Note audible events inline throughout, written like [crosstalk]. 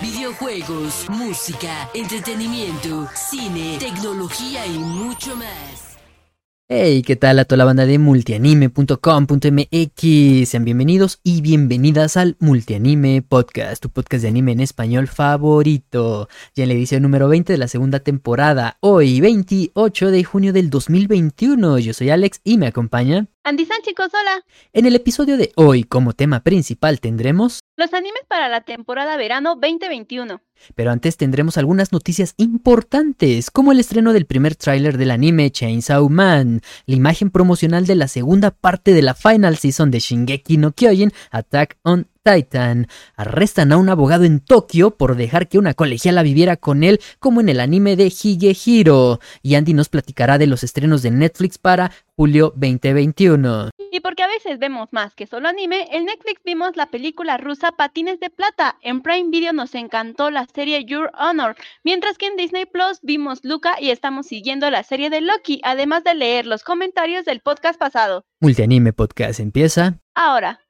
Videojuegos, música, entretenimiento, cine, tecnología y mucho más. Hey, ¿qué tal a toda la banda de multianime.com.mx? Sean bienvenidos y bienvenidas al Multianime Podcast, tu podcast de anime en español favorito. Ya en la edición número 20 de la segunda temporada, hoy 28 de junio del 2021. Yo soy Alex y me acompaña Andy chicos, hola. En el episodio de hoy, como tema principal, tendremos los animes para la temporada verano 2021. Pero antes tendremos algunas noticias importantes, como el estreno del primer tráiler del anime Chainsaw Man, la imagen promocional de la segunda parte de la final season de Shingeki no Kyojin, Attack on Titan. Arrestan a un abogado en Tokio por dejar que una colegiala viviera con él como en el anime de Higehiro. Y Andy nos platicará de los estrenos de Netflix para julio 2021. Y porque a veces vemos más que solo anime, en Netflix vimos la película rusa Patines de Plata. En Prime Video nos encantó la serie Your Honor, mientras que en Disney Plus vimos Luca y estamos siguiendo la serie de Loki, además de leer los comentarios del podcast pasado. Multianime Podcast empieza ahora.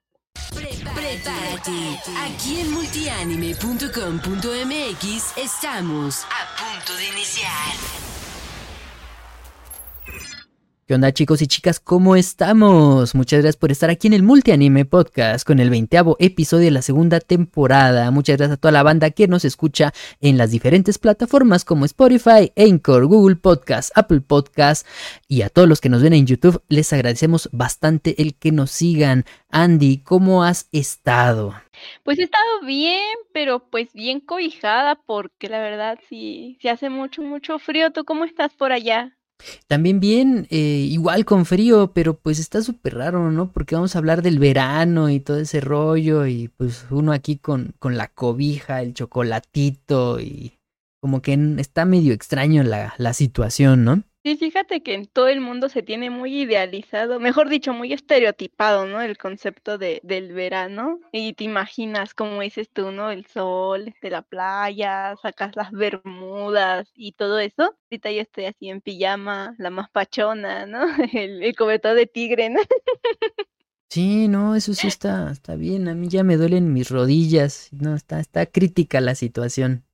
Prepárate. Aquí en multianime.com.mx estamos a punto de iniciar. ¿Qué onda chicos y chicas? ¿Cómo estamos? Muchas gracias por estar aquí en el Multianime Podcast con el veinteavo episodio de la segunda temporada. Muchas gracias a toda la banda que nos escucha en las diferentes plataformas como Spotify, Anchor, Google Podcast, Apple Podcast y a todos los que nos ven en YouTube les agradecemos bastante el que nos sigan. Andy, ¿cómo has estado? Pues he estado bien, pero pues bien cobijada porque la verdad sí, hace mucho, mucho frío. ¿Tú cómo estás por allá? También bien, eh, igual con frío, pero pues está súper raro, ¿no? Porque vamos a hablar del verano y todo ese rollo y pues uno aquí con, con la cobija, el chocolatito y como que está medio extraño la, la situación, ¿no? Sí, fíjate que en todo el mundo se tiene muy idealizado, mejor dicho, muy estereotipado, ¿no? El concepto de, del verano. Y te imaginas, como dices tú, ¿no? El sol de la playa, sacas las bermudas y todo eso. Ahorita yo estoy así en pijama, la más pachona, ¿no? [laughs] El, el cobertor de tigre, ¿no? Sí, no, eso sí está, está bien. A mí ya me duelen mis rodillas. No, está, está crítica la situación.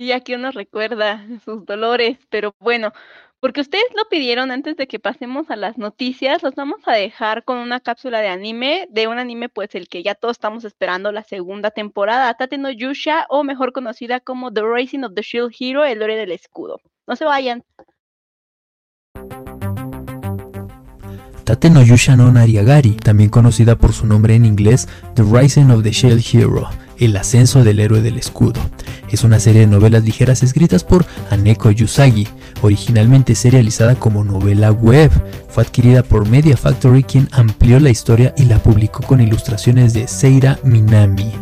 Y aquí uno recuerda sus dolores, pero bueno, porque ustedes lo pidieron antes de que pasemos a las noticias, los vamos a dejar con una cápsula de anime, de un anime pues el que ya todos estamos esperando la segunda temporada, Tate no Yusha o mejor conocida como The Rising of the Shield Hero, el lore del escudo. No se vayan. Tate no Yusha no Nariagari, también conocida por su nombre en inglés The Rising of the Shield Hero, el ascenso del héroe del escudo. Es una serie de novelas ligeras escritas por Aneko Yusagi, originalmente serializada como novela web. Fue adquirida por Media Factory quien amplió la historia y la publicó con ilustraciones de Seira Minami.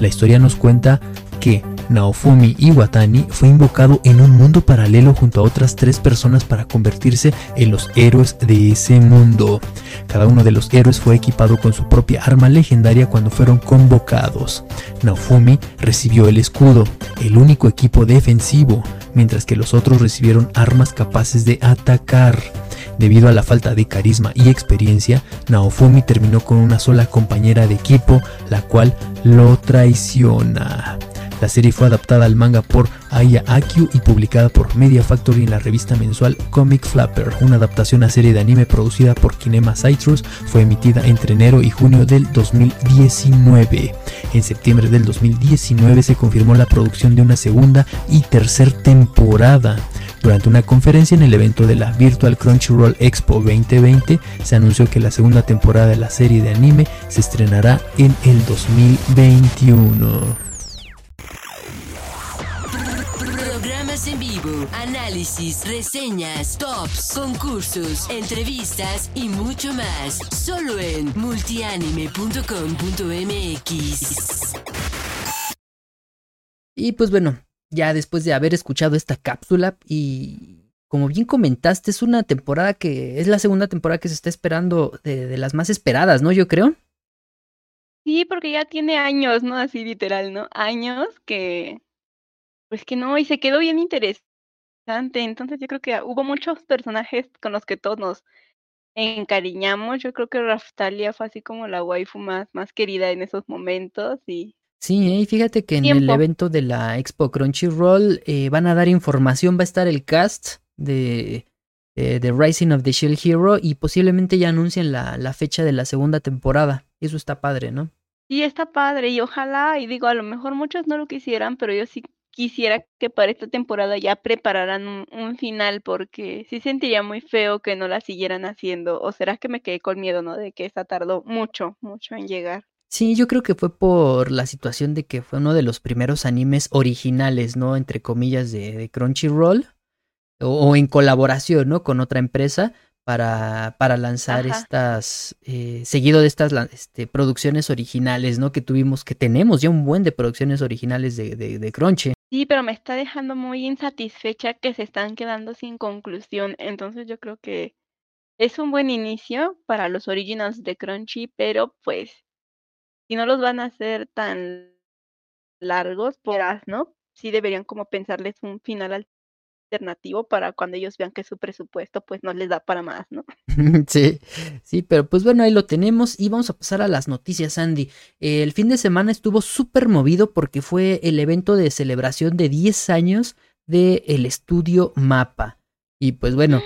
La historia nos cuenta que Naofumi Iwatani fue invocado en un mundo paralelo junto a otras tres personas para convertirse en los héroes de ese mundo. Cada uno de los héroes fue equipado con su propia arma legendaria cuando fueron convocados. Naofumi recibió el escudo, el único equipo defensivo, mientras que los otros recibieron armas capaces de atacar. Debido a la falta de carisma y experiencia, Naofumi terminó con una sola compañera de equipo, la cual lo traiciona. La serie fue adaptada al manga por Aya Akyu y publicada por Media Factory en la revista mensual Comic Flapper. Una adaptación a serie de anime producida por Kinema Citrus fue emitida entre enero y junio del 2019. En septiembre del 2019 se confirmó la producción de una segunda y tercera temporada. Durante una conferencia en el evento de la Virtual Crunchyroll Expo 2020 se anunció que la segunda temporada de la serie de anime se estrenará en el 2021. Análisis, reseñas, tops, concursos, entrevistas y mucho más. Solo en multianime.com.mx. Y pues bueno, ya después de haber escuchado esta cápsula y como bien comentaste, es una temporada que es la segunda temporada que se está esperando de, de las más esperadas, ¿no? Yo creo. Sí, porque ya tiene años, ¿no? Así literal, ¿no? Años que pues que no, y se quedó bien interesante. Entonces yo creo que hubo muchos personajes con los que todos nos encariñamos. Yo creo que Raftalia fue así como la waifu más, más querida en esos momentos y Sí, ¿eh? y fíjate que en el evento de la Expo Crunchyroll eh, van a dar información, va a estar el cast de, de, de Rising of the Shield Hero y posiblemente ya anuncien la, la fecha de la segunda temporada. Eso está padre, ¿no? Sí, está padre y ojalá, y digo, a lo mejor muchos no lo quisieran, pero yo sí quisiera que para esta temporada ya prepararan un, un final porque sí sentiría muy feo que no la siguieran haciendo. O será que me quedé con miedo, ¿no? De que esta tardó mucho, mucho en llegar. Sí, yo creo que fue por la situación de que fue uno de los primeros animes originales, ¿no? Entre comillas, de, de Crunchyroll. O, o en colaboración, ¿no? Con otra empresa para, para lanzar Ajá. estas, eh, seguido de estas este, producciones originales, ¿no? Que tuvimos, que tenemos ya un buen de producciones originales de, de, de Crunchy. Sí, pero me está dejando muy insatisfecha que se están quedando sin conclusión. Entonces yo creo que es un buen inicio para los originals de Crunchy, pero pues si no los van a hacer tan largos, pues, ¿no? Sí deberían como pensarles un final alternativo para cuando ellos vean que su presupuesto pues no les da para más, ¿no? [laughs] Sí, sí, pero pues bueno, ahí lo tenemos y vamos a pasar a las noticias, Andy. El fin de semana estuvo súper movido porque fue el evento de celebración de 10 años del estudio Mapa. Y pues bueno,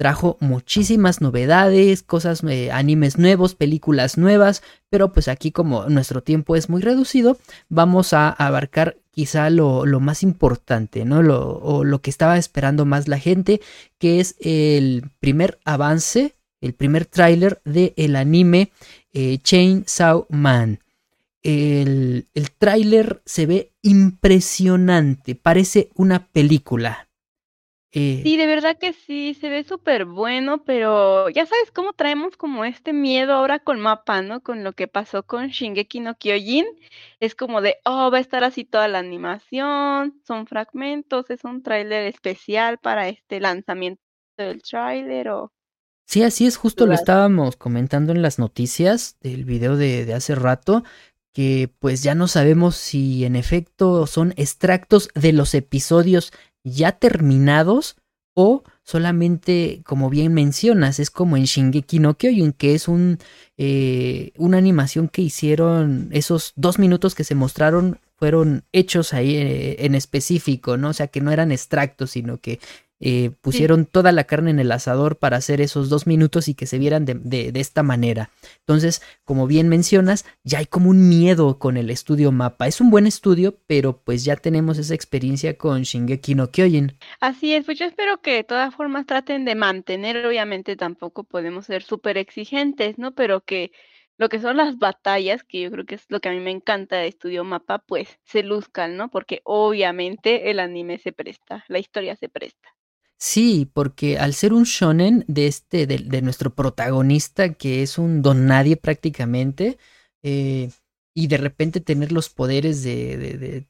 trajo muchísimas novedades, cosas, eh, animes nuevos, películas nuevas, pero pues aquí como nuestro tiempo es muy reducido, vamos a abarcar quizá lo, lo más importante, ¿no? Lo, o lo que estaba esperando más la gente, que es el primer avance, el primer tráiler del anime eh, Chainsaw Man. El, el tráiler se ve impresionante, parece una película. Eh, Sí, de verdad que sí, se ve súper bueno, pero ya sabes cómo traemos como este miedo ahora con Mapa, ¿no? Con lo que pasó con Shingeki no Kyojin. Es como de, oh, va a estar así toda la animación, son fragmentos, es un tráiler especial para este lanzamiento del tráiler o... Sí, así es, justo lo estábamos comentando en las noticias del video de, de hace rato, que pues ya no sabemos si en efecto son extractos de los episodios ya terminados o solamente, como bien mencionas, es como en Shingeki no Kyojin, que es un, eh, una animación que hicieron, esos dos minutos que se mostraron fueron hechos ahí eh, en específico, ¿no? O sea, que no eran extractos, sino que eh, pusieron toda la carne en el asador para hacer esos dos minutos y que se vieran de, de, de, esta manera. Entonces, como bien mencionas, ya hay como un miedo con el estudio Mapa. Es un buen estudio, pero pues ya tenemos esa experiencia con Shingeki no Kyojin. Así es, pues yo espero que de todas formas traten de mantener, obviamente tampoco podemos ser súper exigentes, ¿no? Pero que lo que son las batallas, que yo creo que es lo que a mí me encanta de Estudio Mapa, pues se luzcan, ¿no? Porque obviamente el anime se presta, la historia se presta. Sí, porque al ser un shonen de este, de, nuestro protagonista, que es un don nadie prácticamente, eh, y de repente tener los poderes de, de, de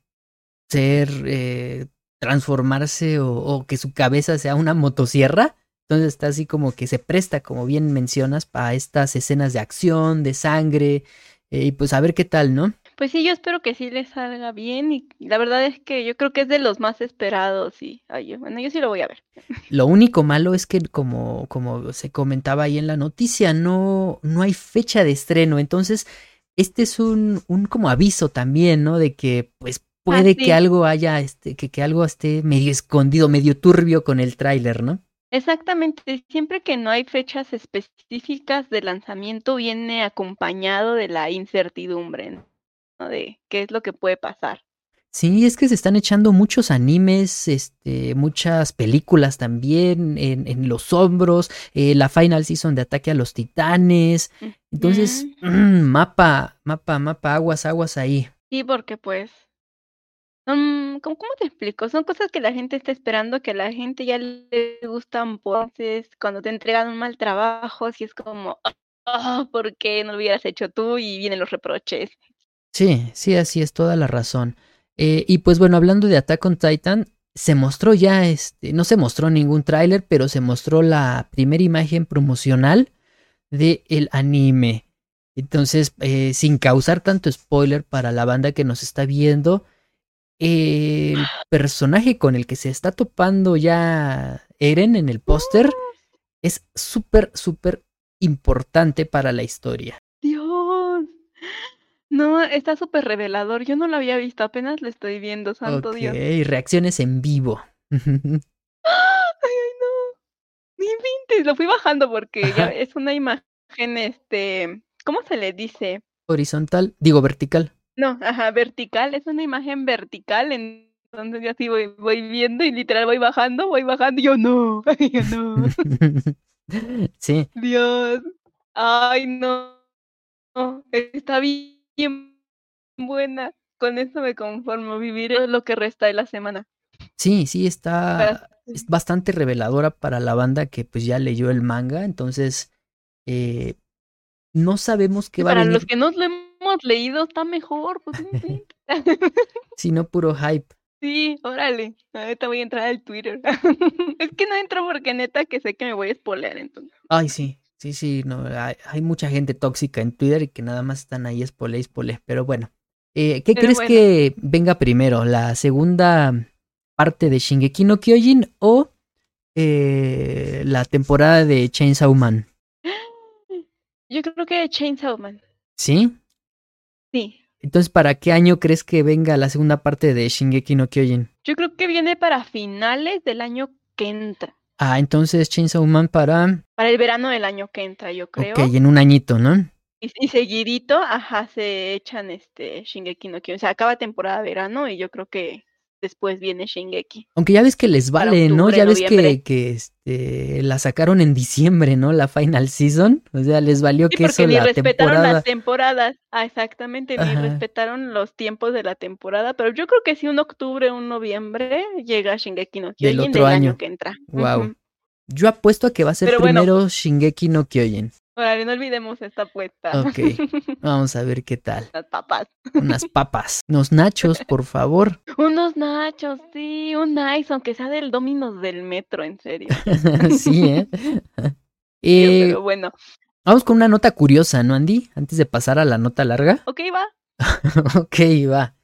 ser, eh, transformarse o, o, que su cabeza sea una motosierra, entonces está así como que se presta, como bien mencionas, para estas escenas de acción, de sangre, eh, y pues a ver qué tal, ¿no? Pues sí, yo espero que sí les salga bien y la verdad es que yo creo que es de los más esperados y ay, bueno, yo sí lo voy a ver. Lo único malo es que como, como se comentaba ahí en la noticia, no, no hay fecha de estreno, entonces este es un, un como aviso también, ¿no? De que pues puede Ah, sí. que algo haya, este, que, que algo esté medio escondido, medio turbio con el tráiler, ¿no? Exactamente, siempre que no hay fechas específicas de lanzamiento viene acompañado de la incertidumbre, ¿no? De qué es lo que puede pasar. Sí, es que se están echando muchos animes, este, muchas películas también en, en los hombros, eh, la final season de Ataque a los Titanes. Entonces, Mm, mm, [clears throat] mapa, mapa, mapa, aguas, aguas ahí. sí, porque pues ¿cómo, cómo te explico? Son cosas que la gente está esperando, que a la gente ya le gustan, entonces cuando te entregan un mal trabajo, si es como, ah, ¿por qué no lo hubieras hecho tú? Y vienen los reproches. Sí, sí, así es, toda la razón. Eh, y pues bueno, hablando de Attack on Titan, se mostró ya, este, no se mostró ningún tráiler, pero se mostró la primera imagen promocional del el anime. Entonces, eh, sin causar tanto spoiler para la banda que nos está viendo, el personaje con el que se está topando ya Eren en el póster es súper, súper importante para la historia. No, está súper revelador. Yo no lo había visto, apenas lo estoy viendo, santo Ok, Dios. reacciones en vivo. [laughs] Ay, ay, no. Ni inventes, lo fui bajando porque ya es una imagen, este, ¿cómo se le dice? Horizontal, digo vertical. No, ajá, vertical, es una imagen vertical, entonces yo así voy, voy viendo y literal voy bajando, voy bajando y yo no, ay, [laughs] yo no, [laughs] sí, Dios, ay, no, no, está bien buena, con eso me conformo, vivir lo que resta de la semana. sí, sí, está Para- es bastante reveladora para la banda que pues ya leyó el manga, entonces eh, no sabemos qué va a Para venir, los que no lo hemos leído está mejor, pues no inventes. [laughs] sino puro hype. Sí, órale. Ahorita voy a entrar al Twitter. [laughs] es que no entro porque neta que sé que me voy a spoiler entonces. Ay, sí, sí, sí, no, hay, hay mucha gente tóxica en Twitter y que nada más están ahí spole, spole, pero bueno. Eh, ¿Qué Pero crees bueno. que venga primero? ¿La segunda parte de Shingeki no Kyojin o eh, la temporada de Chainsaw Man? [gasps] Yo creo que Chainsaw Man. ¿Sí? Sí. Entonces, ¿para qué año crees que venga la segunda parte de Shingeki no Kyojin? Yo creo que viene para finales del año que entra. Ah, entonces Chainsaw Man para... Para el verano del año que entra, yo creo. Ok, en un añito, ¿no? Y, y seguidito, ajá, se echan este Shingeki no Kyojin. O sea, acaba temporada verano y yo creo que después viene Shingeki. Aunque ya ves que les vale, ¿no? Ya ves que, que este, la sacaron en diciembre, ¿no? La final season. O sea, les valió Sí, que porque eso ni la respetaron temporada. las temporadas. Ah, exactamente, ni Ajá. respetaron los tiempos de la temporada. Pero yo creo que sí, un octubre, un noviembre, llega Shingeki no Kyojin otro del año. año que entra. Wow. Yo apuesto a que va a ser Pero bueno. primero Shingeki no Kyojin. Órale, no olvidemos esta apuesta. Ok. [laughs] Vamos a ver qué tal. Las papas. Unas [laughs] papas, unos nachos, por favor. Unos nachos, sí, un nice, aunque sea del Dominos del metro, en serio. [laughs] sí, ¿eh? Eh, Pero bueno, Vamos con una nota curiosa, ¿no, Andy? Antes de pasar a la nota larga. ok, va. ok, va.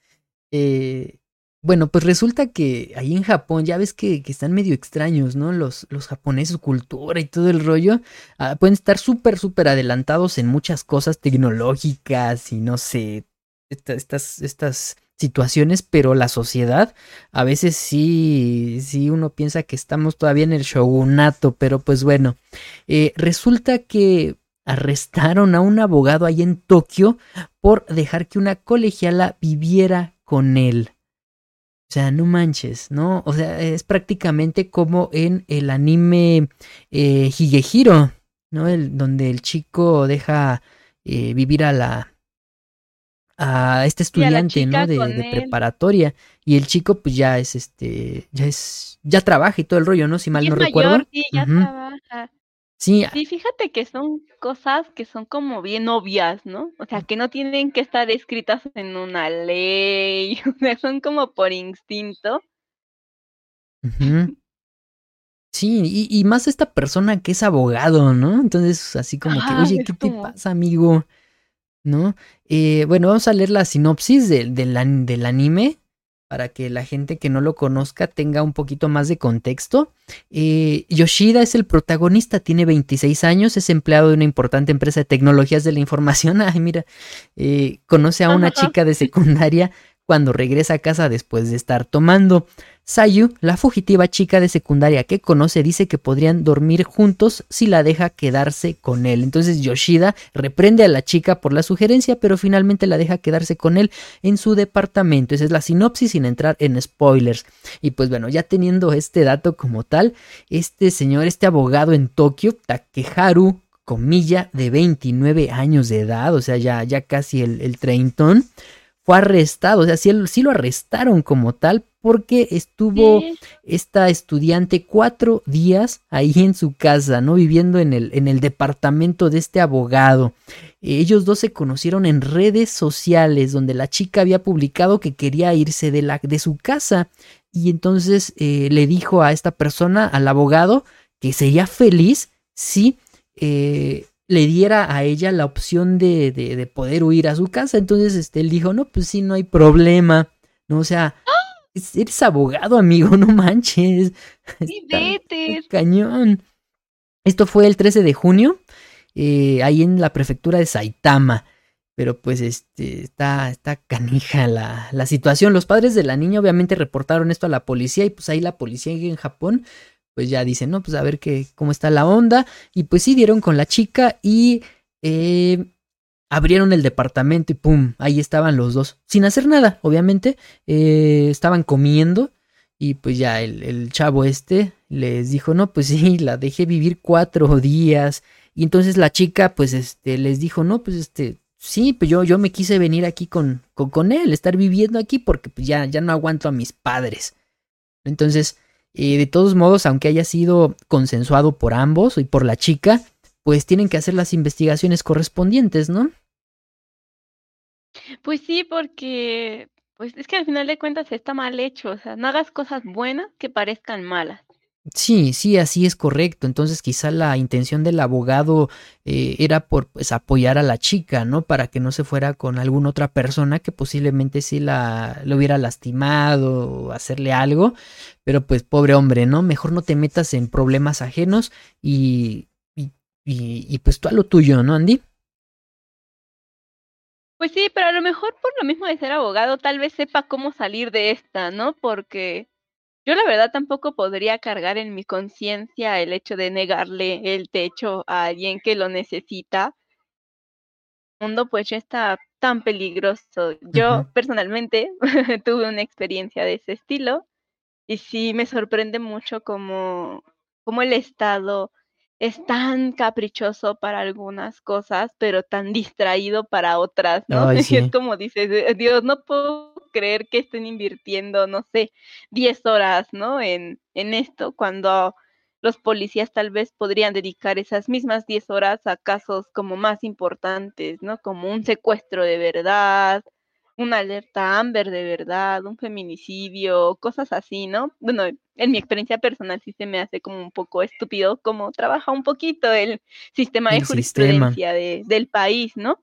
Eh, bueno, pues resulta que ahí en Japón, ya ves que, están medio extraños, ¿no? Los, los japoneses, su cultura y todo el rollo, ah, pueden estar súper, súper adelantados en muchas cosas tecnológicas y no sé, esta- estas, estas situaciones, pero la sociedad a veces sí, sí uno piensa que estamos todavía en el shogunato, pero pues bueno, eh, resulta que arrestaron a un abogado ahí en Tokio por dejar que una colegiala viviera con él. O sea, no manches, ¿no? O sea, es prácticamente como en el anime eh, Higehiro, ¿no? El, donde el chico deja eh, vivir a la a este a estudiante, ¿no? De, de preparatoria y el chico pues ya es este ya es ya trabaja y todo el rollo, ¿no? Si mal Y no recuerdo. sí, ya trabaja. Sí, Sí, fíjate que son cosas que son como bien obvias, ¿no? O sea, que no tienen que estar escritas en una ley, [laughs] o sea, son como por instinto. Ujú. Sí, y, y más esta persona que es abogado, ¿no? Entonces, así como que, oye, ¿qué te pasa, amigo? ¿No? Eh, bueno, vamos a leer la sinopsis an- del anime para que la gente que no lo conozca tenga un poquito más de contexto. Eh, Yoshida es el protagonista, tiene 26 años, es empleado de una importante empresa de tecnologías de la información. [laughs] Ay, mira, eh, conoce a una chica de secundaria cuando regresa a casa después de estar tomando. Sayu, la fugitiva chica de secundaria que conoce, dice que podrían dormir juntos si la deja quedarse con él. Entonces Yoshida reprende a la chica por la sugerencia, pero finalmente la deja quedarse con él en su departamento. Esa es la sinopsis sin entrar en spoilers. Y pues bueno, ya teniendo este dato como tal, este señor, este abogado en Tokio, Takeharu, comilla, de 29 años de edad, o sea, ya, ya casi el, el treintón, fue arrestado, o sea, sí, sí lo arrestaron como tal porque estuvo Sí, esta estudiante cuatro días ahí en su casa, ¿no? Viviendo en el, en el departamento de este abogado. Ellos dos se conocieron en redes sociales, donde la chica había publicado que quería irse de, la, de su casa. Y entonces eh, le dijo a esta persona, al abogado, que sería feliz si eh, le diera a ella la opción de, de, de poder huir a su casa. Entonces este, él dijo, no, pues sí, no hay problema. No, o sea, es- eres abogado, amigo, no manches. [laughs] sí, vete. Cañón. Esto fue el 13 de junio. eh, ahí en la prefectura de Saitama. Pero pues este, está, está canija la, la situación. Los padres de la niña obviamente reportaron esto a la policía y pues ahí la policía en Japón pues ya dicen, no, pues a ver qué, cómo está la onda. Y pues sí, dieron con la chica y eh, abrieron el departamento y pum, ahí estaban los dos. Sin hacer nada, obviamente. Eh, estaban comiendo y pues ya el, chavo este les dijo, no, pues sí, la dejé vivir cuatro días. Y entonces la chica pues este, les dijo, no, pues este, sí, pues yo, yo me quise venir aquí con, con, con él, estar viviendo aquí porque pues ya, ya no aguanto a mis padres. Entonces y de todos modos, aunque haya sido consensuado por ambos y por la chica, pues tienen que hacer las investigaciones correspondientes, ¿no? Pues sí, porque pues es que al final de cuentas está mal hecho, o sea, no hagas cosas buenas que parezcan malas. Sí, sí, así es correcto. Entonces quizá la intención del abogado eh, era por pues, apoyar a la chica, ¿no? Para que no se fuera con alguna otra persona que posiblemente sí la, lo hubiera lastimado o hacerle algo. Pero pues pobre hombre, ¿no? Mejor no te metas en problemas ajenos y, y, y, y pues tú a lo tuyo, ¿no, Andy? Pues sí, pero a lo mejor por lo mismo de ser abogado tal vez sepa cómo salir de esta, ¿no? Porque yo la verdad tampoco podría cargar en mi conciencia el hecho de negarle el techo a alguien que lo necesita. El mundo pues ya está tan peligroso. Yo personalmente [laughs] tuve una experiencia de ese estilo y sí me sorprende mucho como, como el Estado es tan caprichoso para algunas cosas, pero tan distraído para otras, ¿no? Ay, [laughs] es como dices, "Eh, Dios, no puedo creer que estén invirtiendo, no sé, 10 horas, ¿no? En, en esto, cuando los policías tal vez podrían dedicar esas mismas 10 horas a casos como más importantes, ¿no? Como un secuestro de verdad, una alerta Amber de verdad, un feminicidio, cosas así, ¿no? Bueno, en mi experiencia personal sí se me hace como un poco estúpido cómo trabaja un poquito el sistema de sistema. jurisprudencia de, del país, ¿no?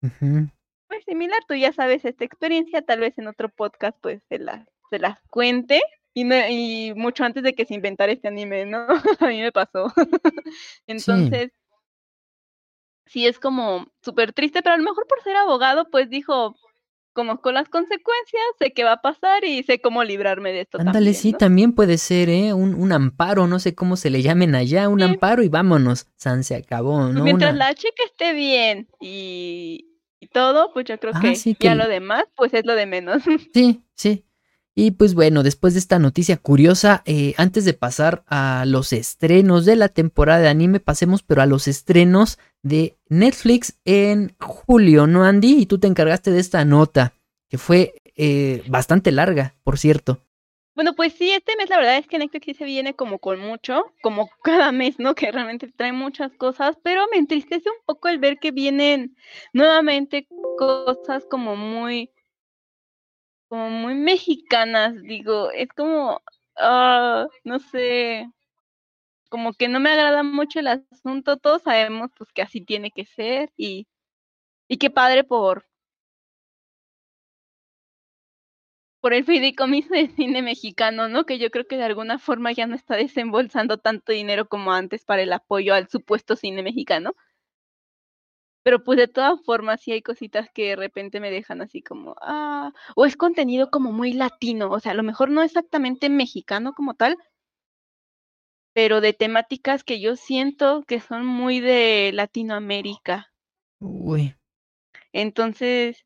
Pues similar, tú ya sabes esta experiencia, tal vez en otro podcast pues se las se las cuente y, no, y mucho antes de que se inventara este anime, ¿no? [laughs] A mí me pasó. [laughs] Entonces, sí es como súper triste, pero a lo mejor por ser abogado pues dijo, conozco las consecuencias, sé qué va a pasar y sé cómo librarme de esto Ándale, también, sí, ¿no? también puede ser, ¿eh? Un, un amparo, no sé cómo se le llamen allá, un Sí. amparo y vámonos. San se acabó, Pues ¿no? mientras Una... la chica esté bien y, y todo, pues yo creo Ah, que sí, que ya lo demás pues es lo de menos. Sí, sí. Y pues bueno, después de esta noticia curiosa, eh, antes de pasar a los estrenos de la temporada de anime, pasemos pero a los estrenos de Netflix en julio, ¿no, Andy? Y tú te encargaste de esta nota, que fue eh, bastante larga, por cierto. Bueno, pues sí, este mes la verdad es que Netflix sí se viene como con mucho, como [laughs] cada mes, ¿no? Que realmente trae muchas cosas, pero me entristece un poco el ver que vienen nuevamente cosas como muy, como muy mexicanas, digo, es como, ah, no sé, como que no me agrada mucho el asunto, todos sabemos pues que así tiene que ser y, y qué padre por, por el fideicomiso de cine mexicano, ¿no? Que yo creo que de alguna forma ya no está desembolsando tanto dinero como antes para el apoyo al supuesto cine mexicano. Pero pues de todas formas sí hay cositas que de repente me dejan así como, ah, o es contenido como muy latino, o sea, a lo mejor no exactamente mexicano como tal, pero de temáticas que yo siento que son muy de Latinoamérica. Uy, Entonces,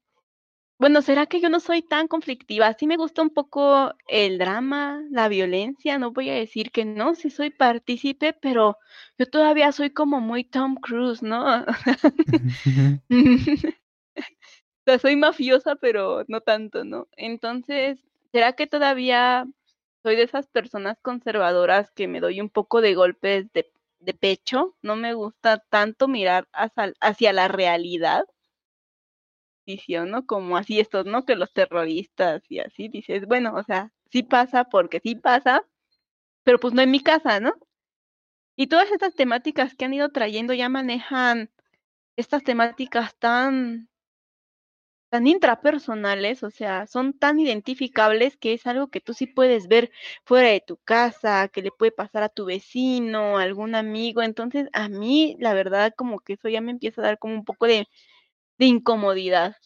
bueno, ¿será que yo no soy tan conflictiva? Sí me gusta un poco el drama, la violencia, no voy a decir que no, sí soy partícipe, pero yo todavía soy como muy Tom Cruise, ¿no? [laughs] [laughs] O sea, soy mafiosa, pero no tanto, ¿no? Entonces, ¿será que todavía soy de esas personas conservadoras que me doy un poco de golpes de, de pecho? No me gusta tanto mirar hacia, hacia la realidad ¿no? Como así estos, ¿no? Que los terroristas y así dices, bueno, o sea, sí pasa porque sí pasa, pero pues no en mi casa, ¿no? Y todas estas temáticas que han ido trayendo ya manejan estas temáticas tan tan intrapersonales, o sea, son tan identificables que es algo que tú sí puedes ver fuera de tu casa, que le puede pasar a tu vecino, a algún amigo. Entonces, a mí, la verdad, como que eso ya me empieza a dar como un poco de, de incomodidad.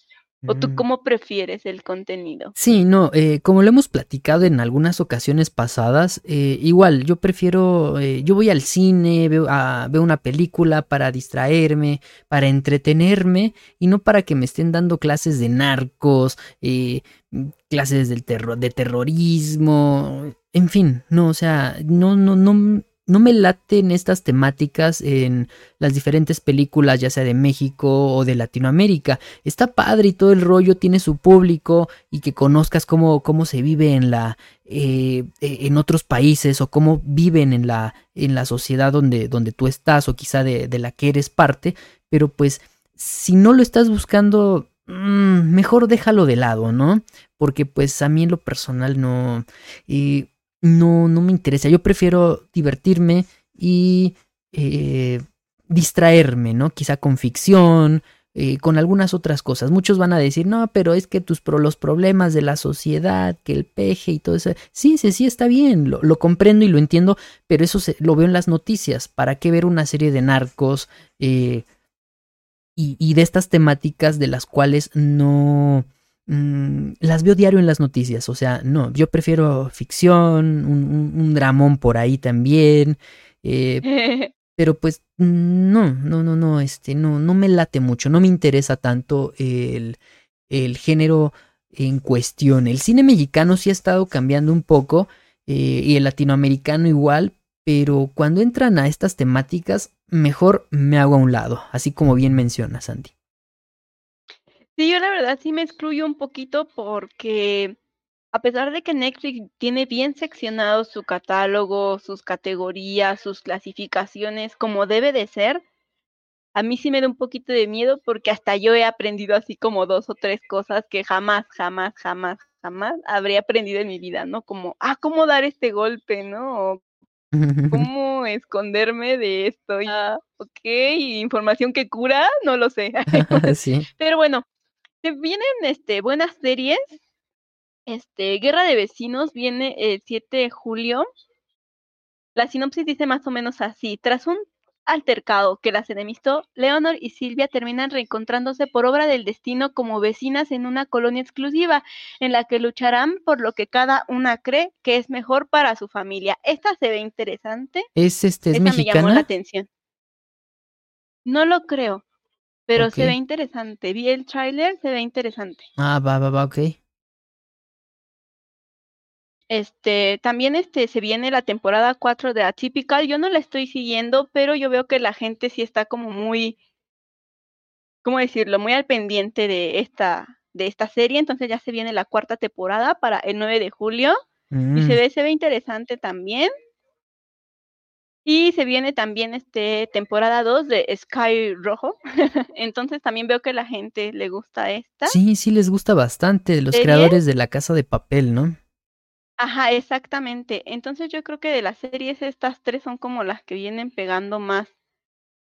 ¿O tú Mm. cómo prefieres el contenido? Sí, no, eh, como lo hemos platicado en algunas ocasiones pasadas, eh, igual yo prefiero, eh, yo voy al cine, veo, a- veo una película para distraerme, para entretenerme y no para que me estén dando clases de narcos, eh, mm, clases del terror, de terrorismo, en fin, no, o sea, no, no, no, no me laten estas temáticas en las diferentes películas, ya sea de México o de Latinoamérica. Está padre y todo el rollo tiene su público y que conozcas cómo, cómo se vive en la eh, eh, en otros países o cómo viven en la en la sociedad donde, donde tú estás o quizá de, de la que eres parte. Pero pues si no lo estás buscando mm, mejor déjalo de lado no porque pues a mí en lo personal no eh, no no me interesa yo prefiero divertirme y eh, distraerme no quizá con ficción eh, con algunas otras cosas. Muchos van a decir, no, pero es que tus los problemas de la sociedad, que el peje y todo eso. Sí, sí, sí, está bien, lo, lo comprendo y lo entiendo, pero eso se, lo veo en las noticias. ¿Para qué ver una serie de narcos eh, y, y de estas temáticas de las cuales no... mm, las veo diario en las noticias, o sea, no, yo prefiero ficción, un, un- un dramón por ahí también, eh, [laughs] pero pues no, no, no, no, este, no, no me late mucho, no me interesa tanto el, el género en cuestión. El cine mexicano sí ha estado cambiando un poco eh, y el latinoamericano igual, pero cuando entran a estas temáticas, mejor me hago a un lado, así como bien menciona Sandy. Sí, yo la verdad sí me excluyo un poquito porque a pesar de que Netflix tiene bien seccionado su catálogo, sus categorías, sus clasificaciones como debe de ser, a mí sí me da un poquito de miedo porque hasta yo he aprendido así como dos o tres cosas que jamás, jamás, jamás, jamás habría aprendido en mi vida, ¿no? Como, ah, cómo dar este golpe, ¿no? O [laughs] cómo esconderme de esto. Ya, ok, información que cura, no lo sé. [laughs] [laughs] sí. Pero bueno, se vienen este, buenas series. Este, Guerra de Vecinos viene el 7 de julio. La sinopsis dice más o menos así. Tras un altercado que las enemistó, Leonor y Silvia terminan reencontrándose por obra del destino como vecinas en una colonia exclusiva, en la que lucharán por lo que cada una cree que es mejor para su familia. Esta se ve interesante. ¿Es, este, es Esta me llamó la mexicana? atención. No lo creo, pero se ve interesante. Vi el tráiler, se ve interesante. Ah, va, va, va, ok. Este, también este se viene la temporada 4 de Atypical. Yo no la estoy siguiendo, pero yo veo que la gente sí está como muy, ¿cómo decirlo? Muy al pendiente de esta, de esta serie. Entonces ya se viene la cuarta temporada para el 9 de julio. Y Mm, se ve, se ve interesante también. Y se viene también este temporada 2 de Sky Rojo. [laughs] Entonces también veo que la gente le gusta esta. Sí, sí les gusta bastante los ¿Serie? creadores de La Casa de Papel, ¿no? Ajá, exactamente. Entonces yo creo que de las series estas tres son como las que vienen pegando más,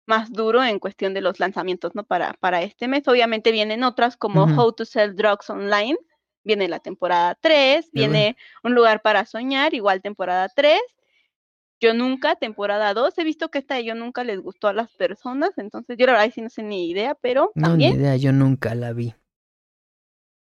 más duro en cuestión de los lanzamientos, ¿no? Para, para este mes. Obviamente vienen otras como. How to Sell Drugs Online. Viene la temporada 3, Qué bueno. viene Un lugar para soñar, igual temporada 3. Yo nunca, temporada 2. He visto que esta de Yo nunca les gustó a las personas, entonces yo la verdad sí no sé ni idea, pero No, ni idea, yo nunca la vi.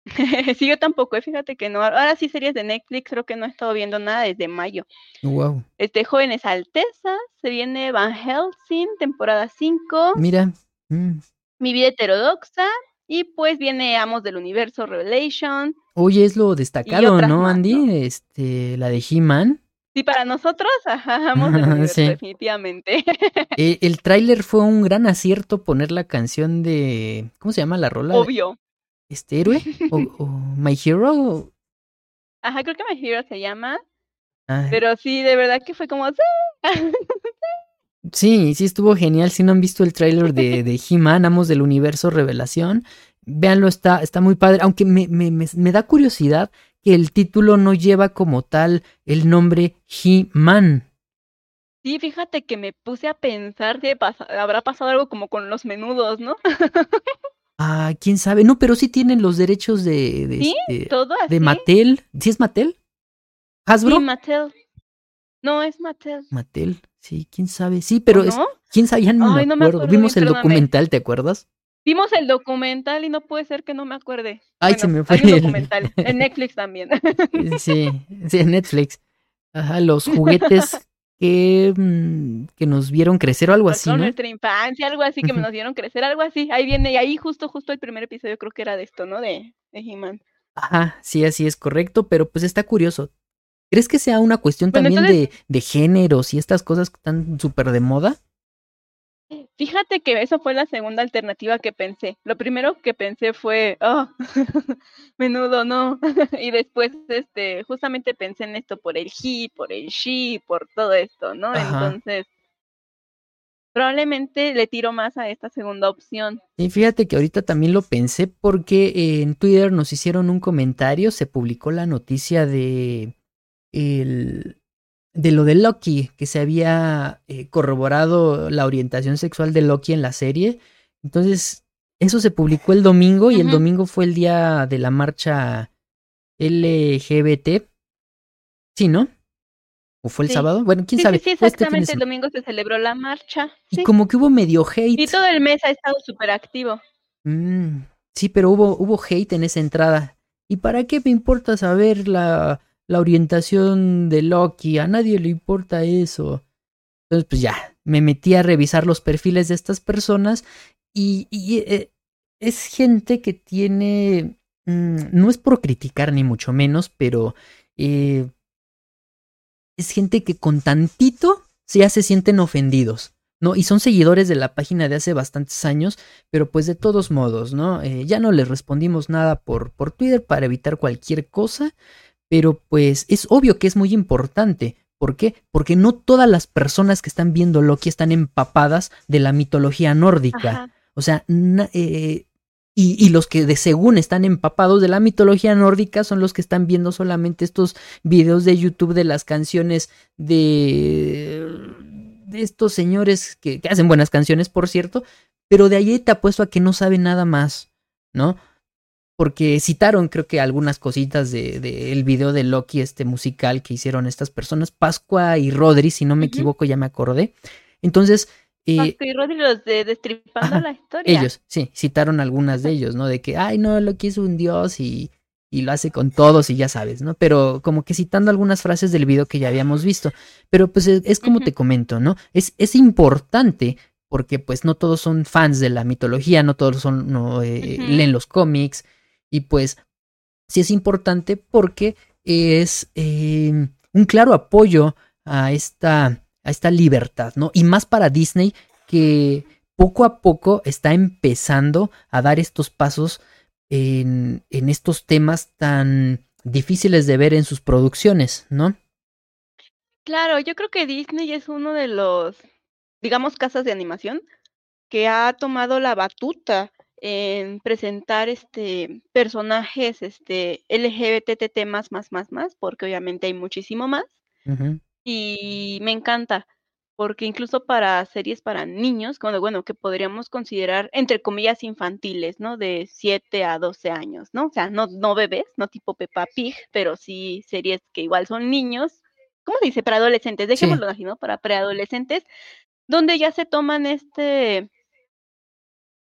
[laughs] sí, yo tampoco, eh, fíjate que no. Ahora sí series de Netflix, creo que no he estado viendo nada desde mayo. Wow. Este, Jóvenes Altezas, se viene Van Helsing, temporada 5, Mira. mm. Mi vida heterodoxa, y pues viene Amos del Universo, Revelation. Oye, es lo destacado, ¿no, más, Andy? ¿no? Este, la de He-Man. Sí, para nosotros, ajá, del [laughs] Universo, Sí. definitivamente. Eh, [laughs] el tráiler fue un gran acierto poner la canción de. ¿Cómo se llama la rola? Obvio. ¿Este héroe? ¿O, [laughs] o My Hero? Ajá, creo que My Hero se llama, Ay, pero sí, de verdad que fue como... "Sí". Sí, sí estuvo genial. Si no han visto el tráiler de, de He-Man, Amos del Universo Revelación, véanlo, está, está muy padre. Aunque me, me, me, me da curiosidad que el título no lleva como tal el nombre He-Man. Sí, fíjate que me puse a pensar pasa- habrá pasado algo como con los menudos, ¿no? [laughs] Ah, quién sabe. No, pero sí tienen los derechos de. de, ¿Sí? este, ¿Todo así? de Mattel. ¿Sí es Mattel? ¿Hasbro? Sí, Mattel. No, es Mattel. Mattel. Sí, quién sabe. Sí, pero ¿O es, quién sabe, ya no, Ay, me no me acuerdo. acuerdo Vimos el documental, ¿te acuerdas? Vimos el documental y no puede ser que no me acuerde. Ay, Bueno, se me fue hay un documental. [laughs] En Netflix también. Sí, [laughs] sí, en Netflix. Ajá, los juguetes que, mm, que nos vieron crecer o algo así, Marcaron ¿no? nuestra infancia, algo así que nos dieron crecer, algo así. Ahí viene, y ahí justo, justo el primer episodio creo que era de esto, ¿no? De, de He-Man. Ajá, sí, así es correcto, pero pues está curioso. ¿Crees que sea una cuestión Bueno, también entonces- de, de géneros y estas cosas que están súper de moda? Fíjate que eso fue la segunda alternativa que pensé. Lo primero que pensé fue, oh, [laughs] menudo, no. [laughs] y después, este, justamente pensé en esto por el he, por el she, por todo esto, ¿no? Ajá. Entonces, probablemente le tiro más a esta segunda opción. Y fíjate que ahorita también lo pensé porque eh, en Twitter nos hicieron un comentario, se publicó la noticia de el, de lo de Loki, que se había eh, corroborado la orientación sexual de Loki en la serie. Entonces, eso se publicó el domingo y el domingo fue el día de la marcha LGBT. Sí, ¿no? ¿O fue el Sí. sábado? Bueno, quién Sí, sabe. sí, este exactamente. El domingo se celebró la marcha. Y como que hubo medio hate. Y todo el mes ha estado súper activo. Mm, sí, pero hubo, hubo hate en esa entrada. ¿Y para qué me importa saber la, la orientación de Loki? A nadie le importa eso. Entonces, pues ya, me metí a revisar los perfiles de estas personas y, eh, es gente que tiene... mm, no es por criticar ni mucho menos, pero eh, es gente que con tantito ya se sienten ofendidos. ¿no? Y son seguidores de la página de hace bastantes años, pero pues de todos modos, ¿no? Eh, ya no les respondimos nada por, por Twitter para evitar cualquier cosa, pero pues es obvio que es muy importante. ¿Por qué? Porque no todas las personas que están viendo Loki están empapadas de la mitología nórdica. Ajá. O sea, eh, y, y los que de según están empapados de la mitología nórdica son los que están viendo solamente estos videos de YouTube de las canciones de, de estos señores que, que hacen buenas canciones, por cierto, pero de ahí te apuesto a que no saben nada más, ¿no? Porque citaron, creo que algunas cositas del de, el video de Loki, este musical que hicieron estas personas, Pascua y Rodri, si no me equivoco, ya me acordé. Entonces, eh, Pascu y Rodri, los de Destripando ajá, la Historia. ellos, sí, citaron algunas de ellos, ¿no? De que, ay, no, Loki es un dios y, y lo hace con todos y ya sabes, ¿no? Pero como que citando algunas frases del video que ya habíamos visto. Pero pues es, es como te comento, ¿no? Es, es importante porque pues no todos son fans de la mitología, no todos son, no, eh, leen los cómics y pues sí es importante porque es eh, un claro apoyo a esta, a esta libertad, ¿no? Y más para Disney que poco a poco está empezando a dar estos pasos en, en estos temas tan difíciles de ver en sus producciones, ¿no? Claro, yo creo que Disney es uno de los, digamos, casas de animación que ha tomado la batuta en presentar este personajes este LGBTT más más más más porque obviamente hay muchísimo más y me encanta porque incluso para series para niños, bueno, bueno, que podríamos considerar entre comillas infantiles, ¿no? De 7 a 12 años, ¿no? O sea, no no bebés, no tipo Peppa Pig, pero sí series que igual son niños. ¿Cómo se dice? Para adolescentes, Sí. dejémoslo así, ¿no? Para preadolescentes, donde ya se toman este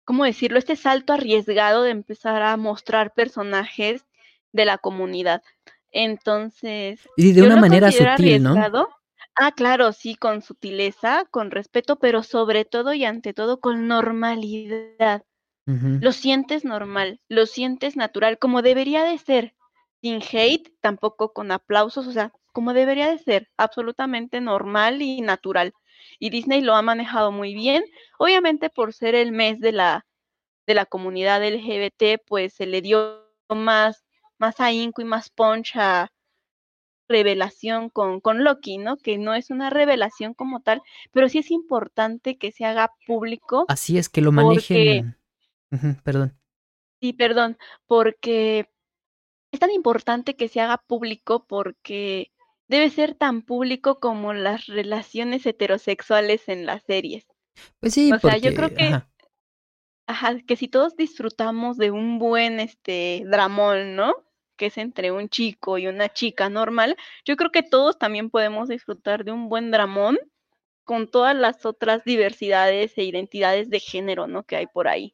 ¿cómo decirlo? Este salto arriesgado de empezar a mostrar personajes de la comunidad. Entonces, Y de una manera sutil, ¿no? arriesgado. Ah, claro, sí, con sutileza, con respeto, pero sobre todo y ante todo con normalidad. Lo sientes normal, lo sientes natural, como debería de ser, sin hate, tampoco con aplausos, o sea, como debería de ser, absolutamente normal y natural. Y Disney lo ha manejado muy bien. Obviamente por ser el mes de la de la comunidad LGBT, pues se le dio más más ahínco y más punch a revelación con, con Loki, ¿no? Que no es una revelación como tal, pero sí es importante que se haga público. Así es que lo Porque- manejen. Perdón. Sí, perdón, porque es tan importante que se haga público porque debe ser tan público como las relaciones heterosexuales en las series. Pues sí, O sea, yo creo que- ajá. ajá, que si todos disfrutamos de un buen, este, dramón, ¿no? Que es entre un chico y una chica normal, yo creo que todos también podemos disfrutar de un buen dramón con todas las otras diversidades e identidades de género, ¿no? Que hay por ahí.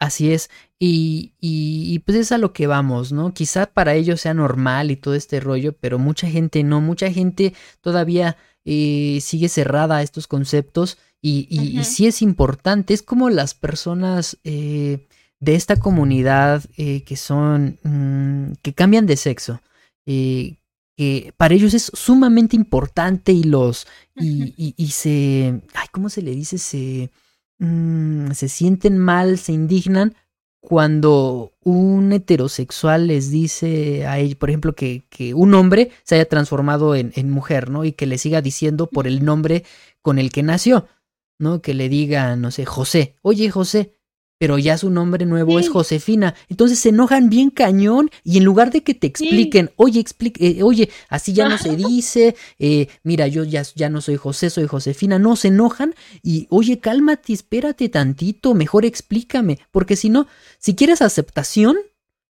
Así es, y, y, pues es a lo que vamos, ¿no? Quizá para ellos sea normal y todo este rollo, pero mucha gente no, mucha gente todavía eh, sigue cerrada a estos conceptos y, y, sí es importante, es como las personas eh, de esta comunidad eh, que son, mm, que cambian de sexo, que para ellos es sumamente importante y los, y, y, se, ay, ¿cómo se le dice? Se Mm, se sienten mal, se indignan cuando un heterosexual les dice a él, por ejemplo, que, que un hombre se haya transformado en, en, mujer, ¿no? Y que le siga diciendo por el nombre con el que nació, ¿no? Que le diga, no sé, José, oye José, pero ya su nombre nuevo es Josefina. Entonces se enojan bien cañón y en lugar de que te expliquen, oye, explique, eh, oye, así ya no se dice, eh, mira, yo ya, ya no soy José, soy Josefina, no, se enojan y, oye, cálmate, espérate tantito, mejor explícame, porque si no, si quieres aceptación,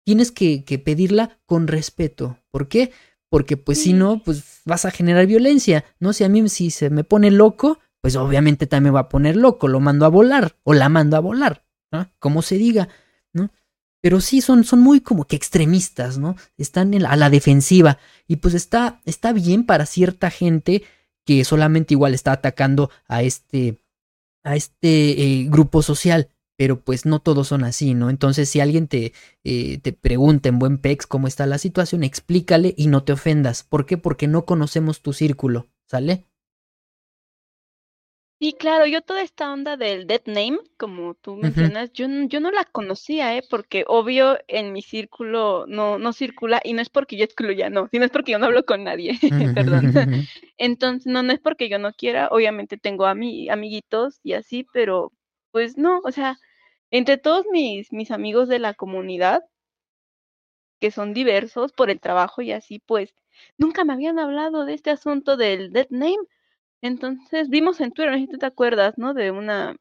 tienes que, que pedirla con respeto. ¿Por qué? Porque pues si no, pues vas a generar violencia, ¿no? Si a mí si se me pone loco, pues obviamente también va a poner loco, lo mando a volar o la mando a volar. Como se diga, ¿no? Pero sí son, son muy como que extremistas, ¿no? Están a la defensiva. Y pues está, está bien para cierta gente que solamente igual está atacando a este, a este eh, grupo social. Pero pues no todos son así, ¿no? Entonces si alguien te, eh, te pregunta en buen pex cómo está la situación, explícale y no te ofendas. ¿Por qué? Porque no conocemos tu círculo, ¿sale? Sí, claro, yo toda esta onda del dead name, como tú mencionas, yo, yo no la conocía, ¿eh? Porque obvio en mi círculo no, no circula, y no es porque yo excluya, no, sino es porque yo no hablo con nadie, [laughs] perdón. Entonces, no, no es porque yo no quiera, obviamente tengo a mi, amiguitos y así, pero pues no, o sea, entre todos mis, mis amigos de la comunidad, que son diversos por el trabajo y así, pues nunca me habían hablado de este asunto del dead name. Entonces vimos en Twitter, no sé si tú te acuerdas, ¿no? De una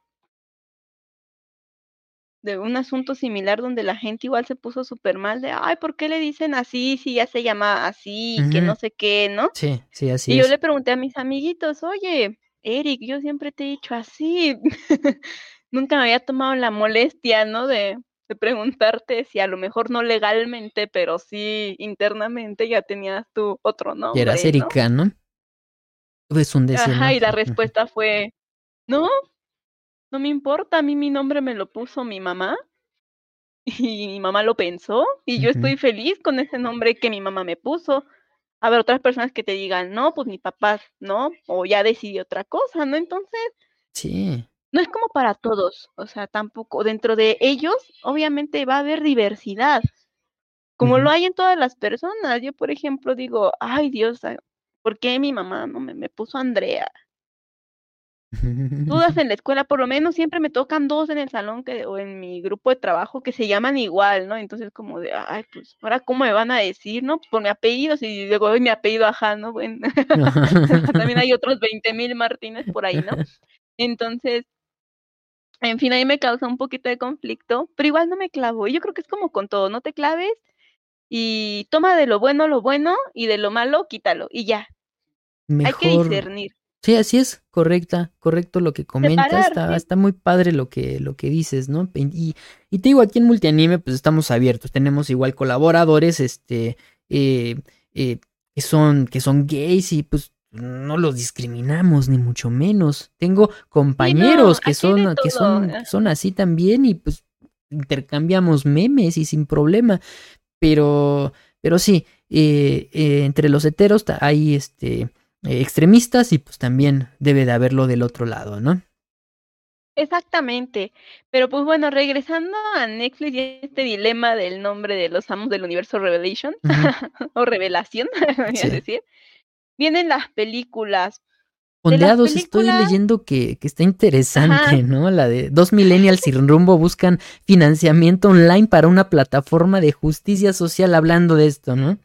de un asunto similar donde la gente igual se puso súper mal de, ay, ¿por qué le dicen así si ya se llama así, que no sé qué, ¿no? Sí, sí, así Y yo le pregunté a mis amiguitos, oye, Eric, yo siempre te he dicho así. [laughs] Nunca me había tomado la molestia, ¿no? De, de preguntarte si a lo mejor no legalmente, pero sí internamente ya tenías tú otro nombre. Y eras Erika, ¿no? Es un deseo. Ajá, y la respuesta fue, no, no me importa, a mí mi nombre me lo puso mi mamá y mi mamá lo pensó y yo estoy feliz con ese nombre que mi mamá me puso. A ver, otras personas que te digan, no, pues mi papá, ¿no? O ya decidió otra cosa, ¿no? Entonces, sí. No es como para todos, o sea, tampoco, dentro de ellos, obviamente va a haber diversidad, como lo hay en todas las personas. Yo, por ejemplo, digo, ay Dios, ¿Por qué mi mamá no me, me puso Andrea? Dudas [laughs] en la escuela, por lo menos siempre me tocan dos en el salón que, o en mi grupo de trabajo que se llaman igual, ¿no? Entonces como de, ay, pues, ahora cómo me van a decir, ¿no? Por mi apellido, si digo, hoy mi apellido, ajá, ¿no? Bueno, [laughs] también hay otros 20 mil Martínez por ahí, ¿no? [laughs] Entonces, en fin, ahí me causa un poquito de conflicto, pero igual no me clavo. Y yo creo que es como con todo, no te claves y toma de lo bueno lo bueno y de lo malo quítalo y ya. Hay que discernir. Sí, así es, correcta, correcto lo que comentas, está, está, muy padre lo que, lo que dices, ¿no? Y, y, te digo, aquí en Multianime, pues estamos abiertos, tenemos igual colaboradores, este, eh, eh, que son, que son gays y pues no los discriminamos, ni mucho menos. Tengo compañeros que son, que son, que son así también, y pues intercambiamos memes y sin problema. Pero, pero sí, eh, entre los heteros hay este eh, extremistas y pues también debe de haberlo del otro lado, ¿no? Exactamente. Pero pues bueno, regresando a Netflix y este dilema del nombre de los amos del universo Revelation, [laughs] o Revelación, [laughs] voy a decir, vienen las películas. Ondeados, estoy leyendo que, que está interesante, ¿no? La de dos millennials sin rumbo buscan financiamiento online para una plataforma de justicia social hablando de esto, ¿no?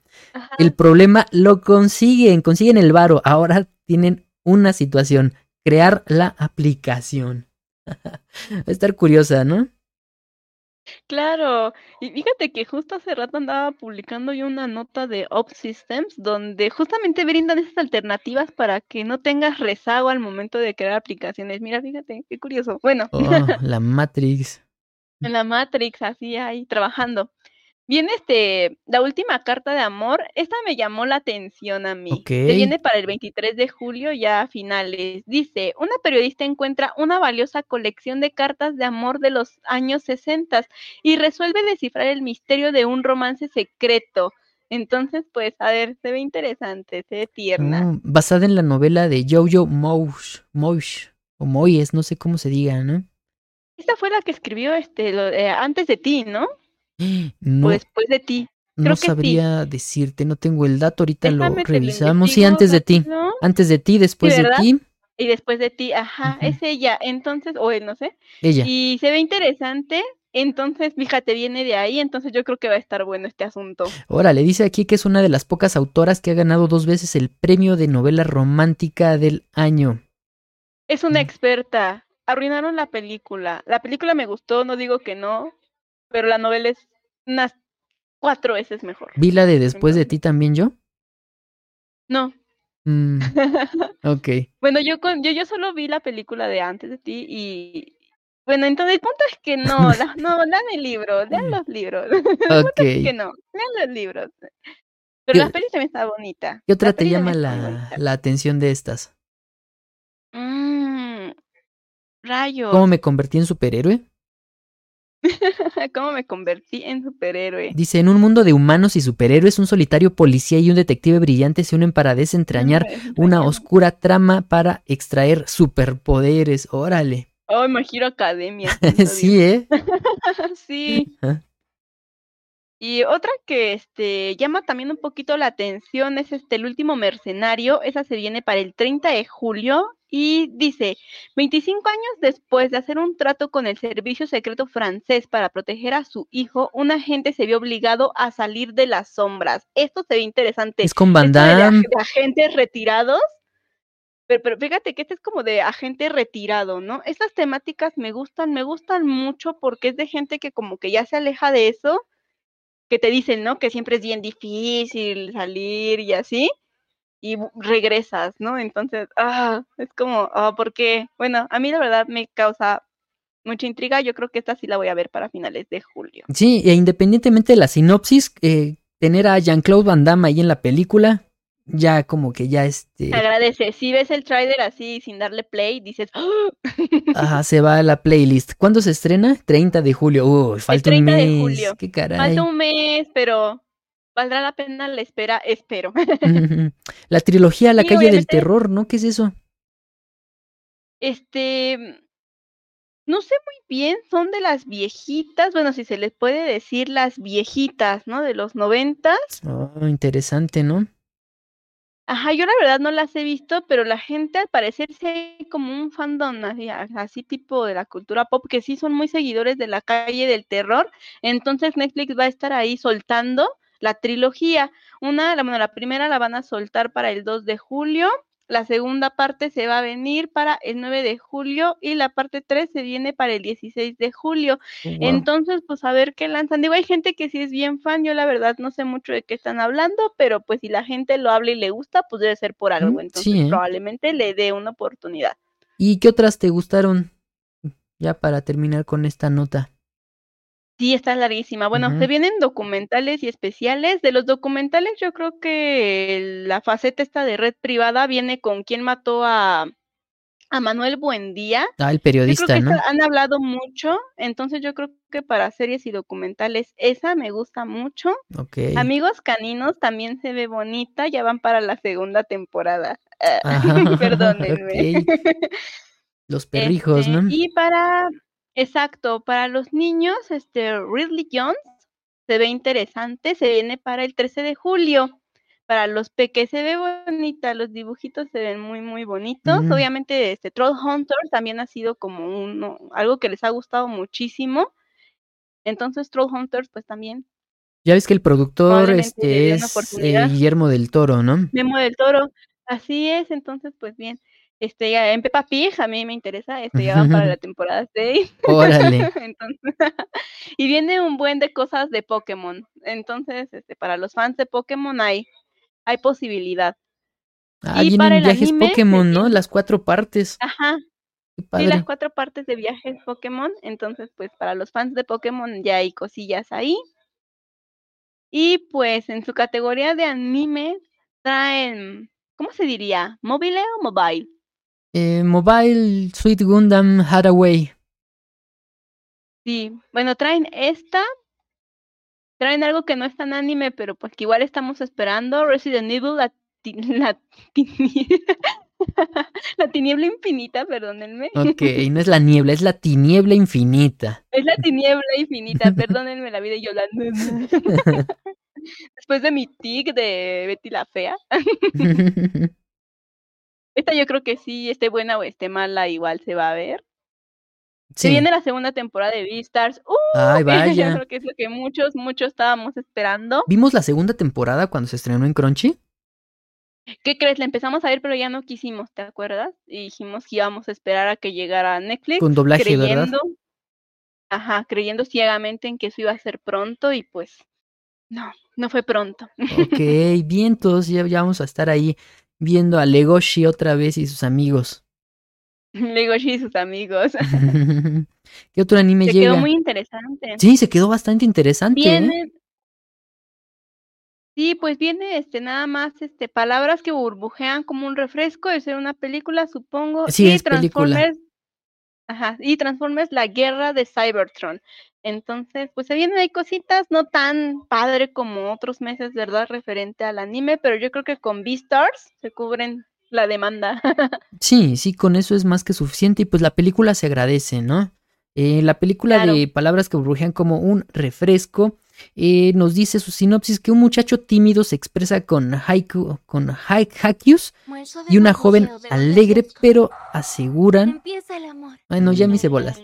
El problema lo consiguen, consiguen el varo. Ahora tienen una situación, crear la aplicación. [laughs] Va a estar curiosa, ¿no? Claro, y fíjate que justo hace rato andaba publicando yo una nota de OpSystems donde justamente brindan esas alternativas para que no tengas rezago al momento de crear aplicaciones. Mira, fíjate, qué curioso. Bueno, Oh, [laughs] la Matrix. en la Matrix, así ahí trabajando. Viene este, la última carta de amor, esta me llamó la atención a mí. Ok. Se viene para el 23 de julio, ya a finales. Dice, una periodista encuentra una valiosa colección de cartas de amor de los años 60 y resuelve descifrar el misterio de un romance secreto. Entonces, pues, a ver, se ve interesante, se ve tierna. Oh, basada en la novela de Jojo Moyes, Moyes, o Moyes, no sé cómo se diga, ¿no? Esta fue la que escribió este, lo- eh, antes de ti, ¿no? No, O después de ti. no creo sí. sabría decirte, no tengo el dato, ahorita lo Déjame te lo revisamos. Sí, antes de ti, rápido. antes de ti, después de ti, Y después de ti, ajá, es ella. Entonces, o él, no sé. ella. Y se ve interesante. Entonces, fíjate, viene de ahí. Entonces, yo creo que va a estar bueno este asunto. Órale, dice aquí que es una de las pocas autoras que ha ganado dos veces el premio de novela romántica del año. Es una Mm. experta. Arruinaron la película. La película me gustó, no digo que no. Pero la novela es unas cuatro veces mejor. ¿Vi la de después de ti también yo? No. Mm, [laughs] ok. bueno, yo, con, yo, yo solo vi la película de antes de ti y. Bueno, entonces el punto es que no, [laughs] la- no, lean el libro, lean los libros. [laughs] Ok. que no, lean los libros. Pero ¿Qué- la peli también está bonita. ¿Qué otra La te llama la, la atención de estas? Mm, rayos. ¿Cómo me convertí en superhéroe? [laughs] ¿Cómo me convertí en superhéroe? Dice, en un mundo de humanos y superhéroes, un solitario policía y un detective brillante se unen para desentrañar una oscura trama para extraer superpoderes. Órale. Oh, My Hero Academia. sí, ¿eh? [laughs] sí. Y otra que este llama también un poquito la atención es este El último mercenario, esa se viene para el 30 de julio y dice, 25 años después de hacer un trato con el servicio secreto francés para proteger a su hijo, un agente se vio obligado a salir de las sombras. Esto se ve interesante. Es con Van de agentes retirados. Pero, pero fíjate que este es como de agente retirado, ¿no? Estas temáticas me gustan, me gustan mucho porque es de gente que como que ya se aleja de eso, que te dicen, ¿no? Que siempre es bien difícil salir y así, y regresas, ¿no? Entonces, ah, es como, ah, porque, bueno, a mí la verdad me causa mucha intriga, yo creo que esta sí la voy a ver para finales de julio. Sí, e independientemente de la sinopsis, eh, tener a Jean-Claude Van Damme ahí en la película, ya como que ya este... Agradece, si ves el tráiler así sin darle play, dices, ¡Ah! [laughs] Ajá, se va a la playlist. ¿Cuándo se estrena? 30 de julio. Uy, falta un 30 de mes. julio. Qué caray. falta un mes, pero valdrá la pena la espera, espero. La trilogía La Sí, calle del terror, ¿no? ¿Qué es eso? Este, no sé muy bien, son de las viejitas, bueno, si se les puede decir las viejitas, ¿no? De los noventas. Oh, interesante, ¿no? Ajá, yo la verdad no las he visto, pero la gente al parecer sí como un fandom así tipo de la cultura pop, que sí son muy seguidores de la calle del terror. Entonces Netflix va a estar ahí soltando la trilogía. Una, la, bueno, la primera la van a soltar para el 2 de julio. La segunda parte se va a venir para el 9 de julio y la parte 3 se viene para el 16 de julio. Oh, wow. Entonces, pues a ver qué lanzan. Digo, hay gente que sí es bien fan, yo la verdad no sé mucho de qué están hablando, pero pues si la gente lo habla y le gusta, pues debe ser por algo. Entonces, sí, ¿eh? probablemente le dé una oportunidad. ¿Y qué otras te gustaron? Ya para terminar con esta nota. Sí, está larguísima. Bueno, se vienen documentales y especiales. De los documentales, yo creo que la faceta esta de red privada viene con quién mató a, a Manuel Buendía. Ah, el Yo creo periodista, que ¿no? han hablado mucho, entonces yo creo que para series y documentales esa me gusta mucho. Ok. Amigos caninos también se ve bonita, ya van para la segunda temporada. Ah, [laughs] Ajá, Perdónenme. Los [laughs] perrijos, Este, ¿no? Y para, exacto, para los niños, este Ridley Jones se ve interesante, se viene para el 13 de julio. Para los peques se ve bonita, los dibujitos se ven muy, muy bonitos. Mm. Obviamente, este Troll Hunter también ha sido como uno, algo que les ha gustado muchísimo. Entonces, Troll Hunters, pues también Ya ves que el productor este es eh. Guillermo del Toro, ¿no? Memo del Toro, así es, entonces pues bien. Este, ya en Peppa Pig, a mí me interesa, este, ya van para la [laughs] temporada 6. Órale. [laughs] Entonces, [laughs] y viene un buen de cosas de Pokémon. Entonces, este, para los fans de Pokémon hay, hay posibilidad. Ah, Y para el viajes anime, Pokémon, ¿no? Las cuatro partes. Ajá, sí, las cuatro partes de viajes Pokémon. Entonces, pues para los fans de Pokémon ya hay cosillas ahí. Y pues en su categoría de anime traen, ¿cómo se diría? ¿Mobile o mobile? Eh, Mobile Sweet Gundam Hathaway. Sí, bueno, traen esta, traen algo que no es tan anime, pero pues que igual estamos esperando, Resident Evil, la, ti- [laughs] la, tini- [laughs] la tiniebla infinita, perdónenme. Ok, no es [laughs] la niebla, es la tiniebla infinita. Es la tiniebla infinita, perdónenme la vida y yo la... Después de mi tic de Betty la Fea, esta yo creo que sí, esté buena o esté mala, igual se va a ver. Se viene la segunda temporada de Beastars. ¡Uh! Ay, [laughs] Yo vaya. creo que es lo que muchos, muchos estábamos esperando. ¿Vimos la segunda temporada cuando se estrenó en Crunchy? ¿Qué crees? La empezamos a ver, pero ya no quisimos, ¿te acuerdas? Y dijimos que íbamos a esperar a que llegara a Netflix, Con doblaje, ¿verdad? creyendo, ajá, creyendo ciegamente en que eso iba a ser pronto y pues no, no fue pronto. Ok, [laughs] bien, todos ya, ya vamos a estar ahí viendo a Legoshi otra vez y sus amigos. [laughs] Legoshi y sus amigos. [laughs] ¿Qué otro anime Se llega? quedó muy interesante. Sí, se quedó bastante interesante. ¿eh? Viene. Sí, pues viene este nada más este palabras que burbujean como un refresco de ser una película, supongo. Sí, y es película. Ajá, y Transformers la guerra de Cybertron. Entonces, pues se vienen ahí cositas no tan padre como otros meses, ¿verdad? Referente al anime, pero yo creo que con Beastars se cubren la demanda. [laughs] Sí, sí, con eso es más que suficiente y pues la película se agradece, ¿no? Eh, la película Claro. de palabras que burbujean como un refresco eh, nos dice su sinopsis que un muchacho tímido se expresa con haiku, con hai- haikus y una joven alegre, pero aseguran... Ay, no, ya me hice bolas.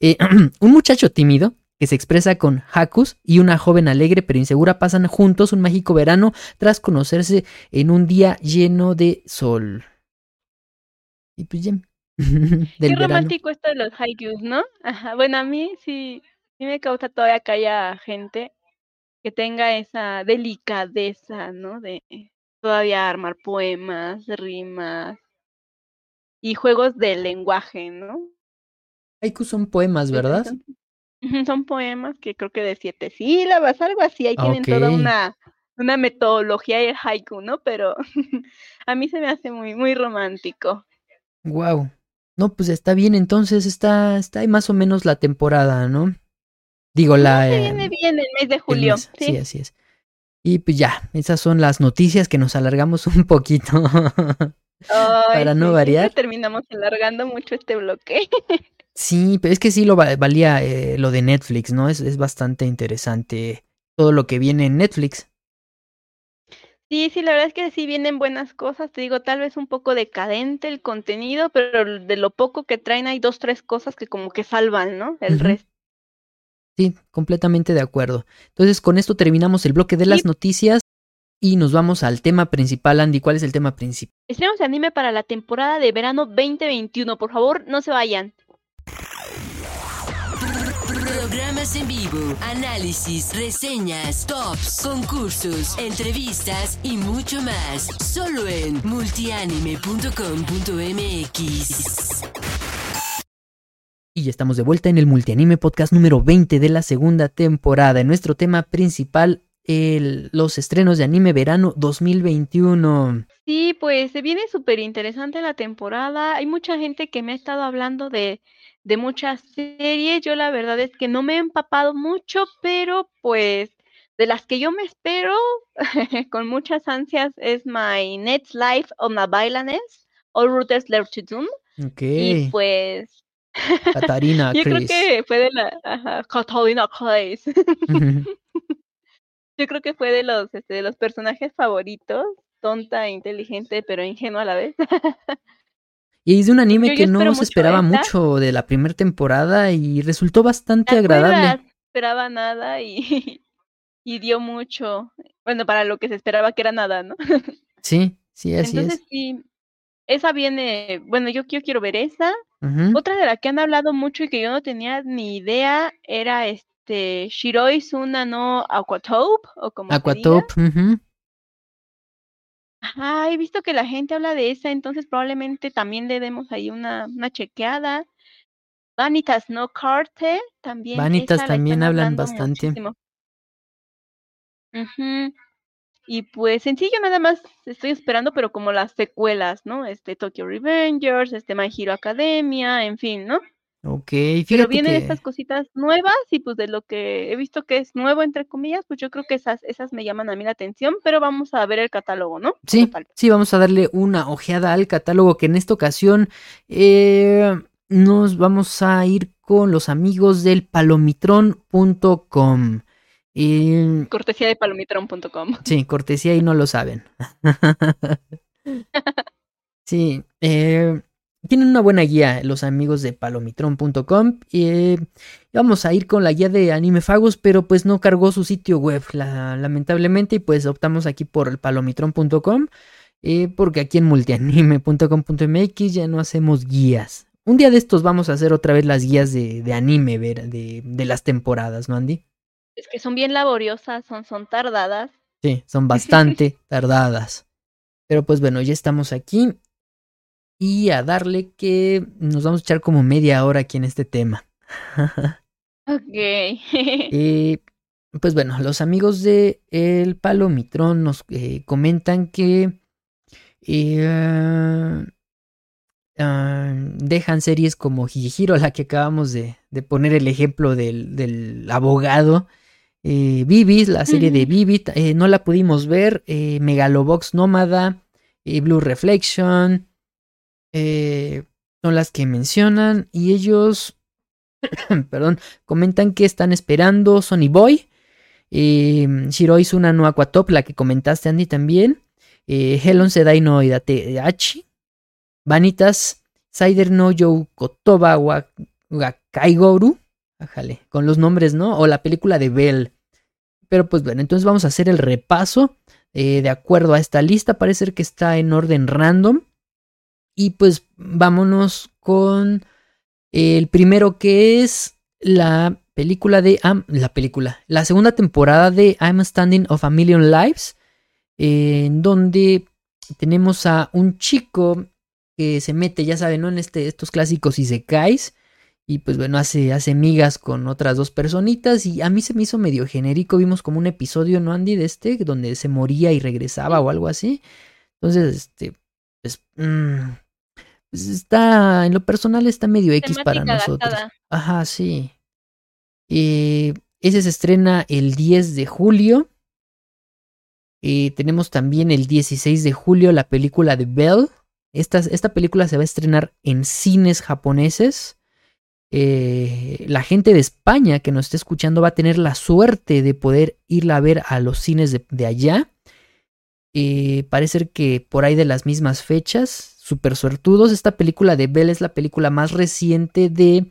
Eh, [clears throat] un muchacho tímido que se expresa con hakus y una joven alegre pero insegura pasan juntos un mágico verano tras conocerse en un día lleno de sol. Y pues ya. [laughs] Del Qué verano. romántico esto de los haikus, ¿no? Ajá. Bueno, a mí sí, sí me causa todavía que haya gente que tenga esa delicadeza, ¿no? De todavía armar poemas, rimas y juegos de lenguaje, ¿no? Haikus son poemas, ¿verdad? [laughs] Son, poemas que creo que de siete sílabas, algo así. Ahí tienen toda una, una metodología de haiku, ¿no? Pero [laughs] a mí se me hace muy, muy romántico. Wow. No, pues está bien, entonces está, está ahí más o menos la temporada, ¿no? Digo, la. Se eh, viene bien el mes de julio. mes. Sí. sí, así es. Y pues ya, esas son las noticias que nos alargamos [laughs] un poquito. Ay, Para no sí, variar. terminamos alargando mucho este bloque. Sí, pero es que sí lo va- valía eh, lo de Netflix, ¿no? Es, es bastante interesante todo lo que viene en Netflix. Sí, sí, la verdad es que sí vienen buenas cosas. Te digo, tal vez un poco decadente el contenido, pero de lo poco que traen hay dos, tres cosas que como que salvan, ¿no? El resto. Sí, completamente de acuerdo. Entonces, con esto terminamos el bloque de las Sí. noticias y nos vamos al tema principal. Andy, ¿cuál es el tema principal? Estrenamos de anime para la temporada de verano 2021. Por favor, no se vayan. Programas en vivo, análisis, reseñas, tops, concursos, entrevistas y mucho más. Solo en multianime.com.mx. Y ya estamos de vuelta en el Multianime Podcast número 20 de la segunda temporada. En nuestro tema principal, el- los estrenos de anime verano 2021. Sí, pues se viene súper interesante la temporada. Hay mucha gente que me ha estado hablando de, de muchas series. Yo la verdad es que no me he empapado mucho, pero pues de las que yo me espero [laughs] con muchas ansias es My Next Life on a Villainess, All Routes Left to Doom. Ok. Y pues Katarina yo creo que fue de la ajá, Catalina Chris. [laughs] Yo creo que fue de los, este, de los personajes favoritos, tonta, inteligente, pero ingenua a la vez. [laughs] y es de un anime Yo- que no se esperaba esta. mucho de la primera temporada y resultó bastante ¿Te agradable. acuerdas? esperaba nada y, [laughs] y dio mucho. Bueno, para lo que se esperaba que era nada, ¿no? Sí, sí, así Entonces es. sí, esa viene, bueno, yo, yo quiero ver esa. Otra de la que han hablado mucho y que yo no tenía ni idea era este Shiroi Suna no Aquatope o como. Aquatope, ujú. Ajá, he visto que la gente habla de esa, entonces probablemente también le demos ahí una, una chequeada. Vanitas no Carte, también. Vanitas también hablan bastante. Y pues sencillo nada más estoy esperando, pero como las secuelas, ¿no? Este Tokyo Revengers, este My Hero Academia, en fin, ¿no? Ok, Pero vienen que estas cositas nuevas y pues de lo que he visto que es nuevo, entre comillas, pues yo creo que esas, esas me llaman a mí la atención, pero vamos a ver el catálogo, ¿no? Sí, sí, vamos a darle una ojeada al catálogo que en esta ocasión eh, nos vamos a ir con los amigos del palomitron.com. Cortesía de palomitron.com. sí, cortesía y no lo saben. [laughs] sí, eh, tienen una buena guía los amigos de palomitron.com. Eh, vamos a ir con la guía de Animefagos, pero pues no cargó su sitio web, la- lamentablemente, y pues optamos aquí por el palomitron.com. eh, porque aquí en multianime.com.mx ya no hacemos guías. Un día de estos vamos a hacer otra vez las guías de, de anime, ver, de, de las temporadas, ¿no, Andy? Es que son bien laboriosas, son, son tardadas. Sí, son [laughs] bastante tardadas. Pero pues bueno, ya estamos aquí. Y a darle que nos vamos a echar como media hora aquí en este tema. [laughs] Ok. [laughs] Eh, pues bueno, los amigos de El Palomitrón nos eh, comentan que eh, ah, dejan series como Higihiro, la que acabamos de, de poner el ejemplo del, del abogado. Eh, Vivis, la serie de. Vivi, eh, no la pudimos ver. eh, Megalobox Nómada, eh, Blue Reflection, son las que mencionan. Y ellos, [coughs] perdón, comentan que están esperando Sonny Boy, eh, Shiroi Suna no Aquatop, la que comentaste Andy también, Helon Sedai no Idate Achi, Vanitas, Saider no Youkotoba wa, Gakaigoru, Con los nombres, ¿no? O la película de Bell. Pero pues bueno, entonces vamos a hacer el repaso eh, de acuerdo a esta lista. Parece que está en orden random. Y pues vámonos con el primero que es la película de... La película. La segunda temporada de I'm Standing of a Million Lives. en donde tenemos a un chico que se mete, ya saben, ¿no? En este, estos clásicos isekais. Y pues bueno, hace, hace migas con otras dos personitas. Y a mí se me hizo medio genérico. Vimos como un episodio, ¿no, Andy? De este, donde se moría y regresaba o algo así. Entonces, este, pues, mm, pues está, en lo personal está medio X para nosotros. Ajá, sí. Eh, ese se estrena el 10 de julio. Eh, tenemos también el 16 de julio la película de Belle. Esta, esta película se va a estrenar en cines japoneses. Eh, la gente de España que nos está escuchando va a tener la suerte de poder irla a ver a los cines de, de allá. Eh, parece que por ahí de las mismas fechas, super suertudos. Esta película de Belle es la película más reciente de.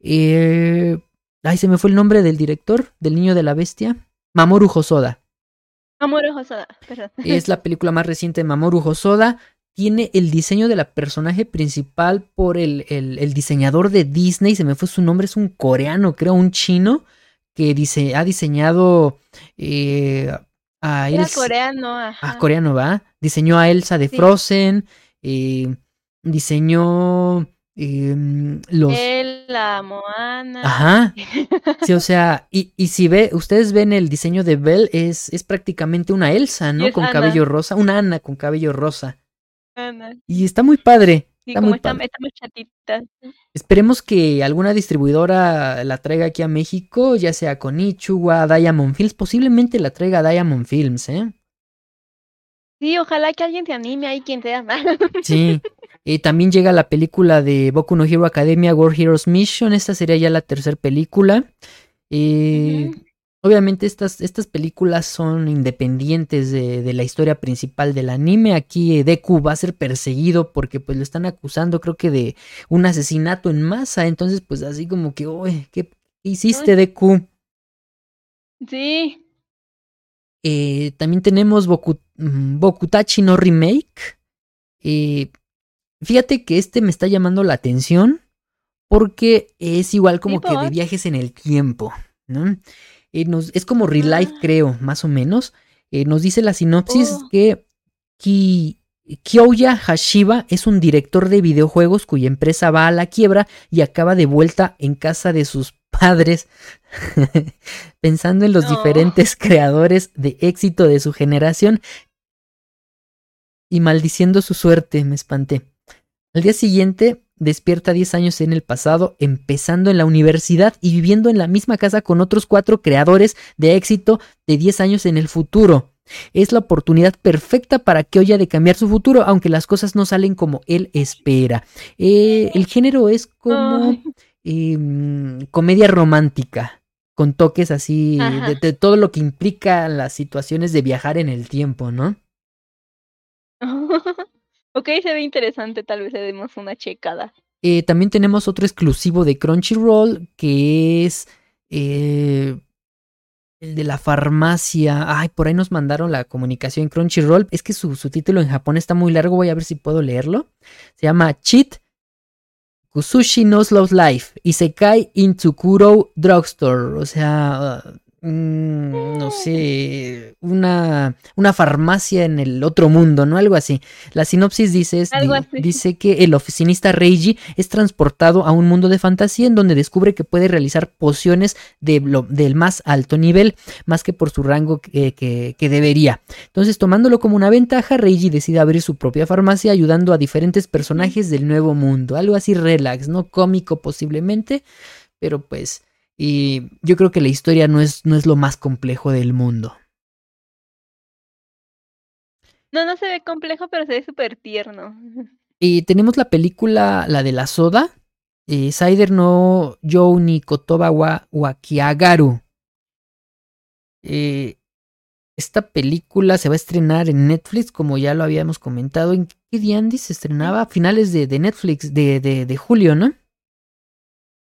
eh, ay, se me fue el nombre del director, del niño de la bestia. Mamoru Hosoda. Amor Hosoda, perdón. Es la película más reciente de Mamoru Hosoda. Tiene el diseño de la personaje principal por el, el- el diseñador de Disney. Se me fue su nombre, es un coreano, creo, un chino. Que dice, ha diseñado eh, a Era Elsa- coreano, ajá. Ah, coreano, ¿va? Diseñó a Elsa de Sí. Frozen. eh, diseñó em, los. La Moana. Ajá. Sí, o sea, y, y si ve, ustedes ven el diseño de Belle, es, es prácticamente una Elsa, ¿no? es Con cabello rosa, una Ana con cabello rosa. Y está muy padre. Sí, está como muy está, padre. está chatita. Esperemos que alguna distribuidora la traiga aquí a México, ya sea con Ichua, Diamond Films, posiblemente la traiga Diamond Films, ¿eh? Sí, ojalá que alguien se anime ahí, quien sea. Sí. Eh, también llega la película de Boku no Hero Academia World Heroes Mission. Esta sería ya la tercera película. Eh. Obviamente estas, estas películas son independientes de, de la historia principal del anime. Aquí eh, Deku va a ser perseguido porque pues lo están acusando creo que de un asesinato en masa. Entonces pues así como que, uy, ¿qué hiciste Uy. Deku? Sí. Eh, también tenemos Boku, mm, Bokutachi no Remake. Eh, fíjate que este me está llamando la atención porque es igual como Sí, que de viajes en el tiempo, ¿no? Eh, nos- es como Real Life, Ah. creo, más o menos. Eh, nos dice la sinopsis Oh. que Ki- Kyoya Hashiba es un director de videojuegos cuya empresa va a la quiebra y acaba de vuelta en casa de sus padres, [laughs] pensando en los No. diferentes creadores de éxito de su generación y maldiciendo su suerte, me espanté. Al día siguiente, despierta 10 años en el pasado, empezando en la universidad y viviendo en la misma casa con otros cuatro creadores de éxito de 10 años en el futuro. Es la oportunidad perfecta para que Oya de cambiar su futuro, aunque las cosas no salen como él espera. Eh, el género es como em, comedia romántica, con toques así de, de todo lo que implica las situaciones de viajar en el tiempo, ¿no? [laughs] ok, se ve interesante, tal vez le demos una checada. Eh, también tenemos otro exclusivo de Crunchyroll que es eh, el de la farmacia. Ay, por ahí nos mandaron la comunicación Crunchyroll. Es que su, su título en Japón está muy largo. Voy a ver si puedo leerlo. Se llama Cheat Kusushi no Slows Life y se cae in Tsukuro Drugstore. O sea, mm, no sé, una, una farmacia en el otro mundo, ¿no? Algo así. La sinopsis dice, es- di- dice que el oficinista Reiji es transportado a un mundo de fantasía en donde descubre que puede realizar pociones de lo- del más alto nivel, más que por su rango que, que- que debería. Entonces, tomándolo como una ventaja, Reiji decide abrir su propia farmacia ayudando a diferentes personajes del nuevo mundo. Algo así relax, ¿no? Cómico posiblemente, pero pues... Y yo creo que la historia no es, no es lo más complejo del mundo. No, no se ve complejo, pero se ve súper tierno. [laughs] Y tenemos la película, la de la soda, eh, Cider no Yo ni Kotoba wa Wakiagaru. Eh, esta película se va a estrenar en Netflix, como ya lo habíamos comentado. ¿En qué día, Andy? Se estrenaba a finales de, de Netflix, de, de, de julio, ¿no?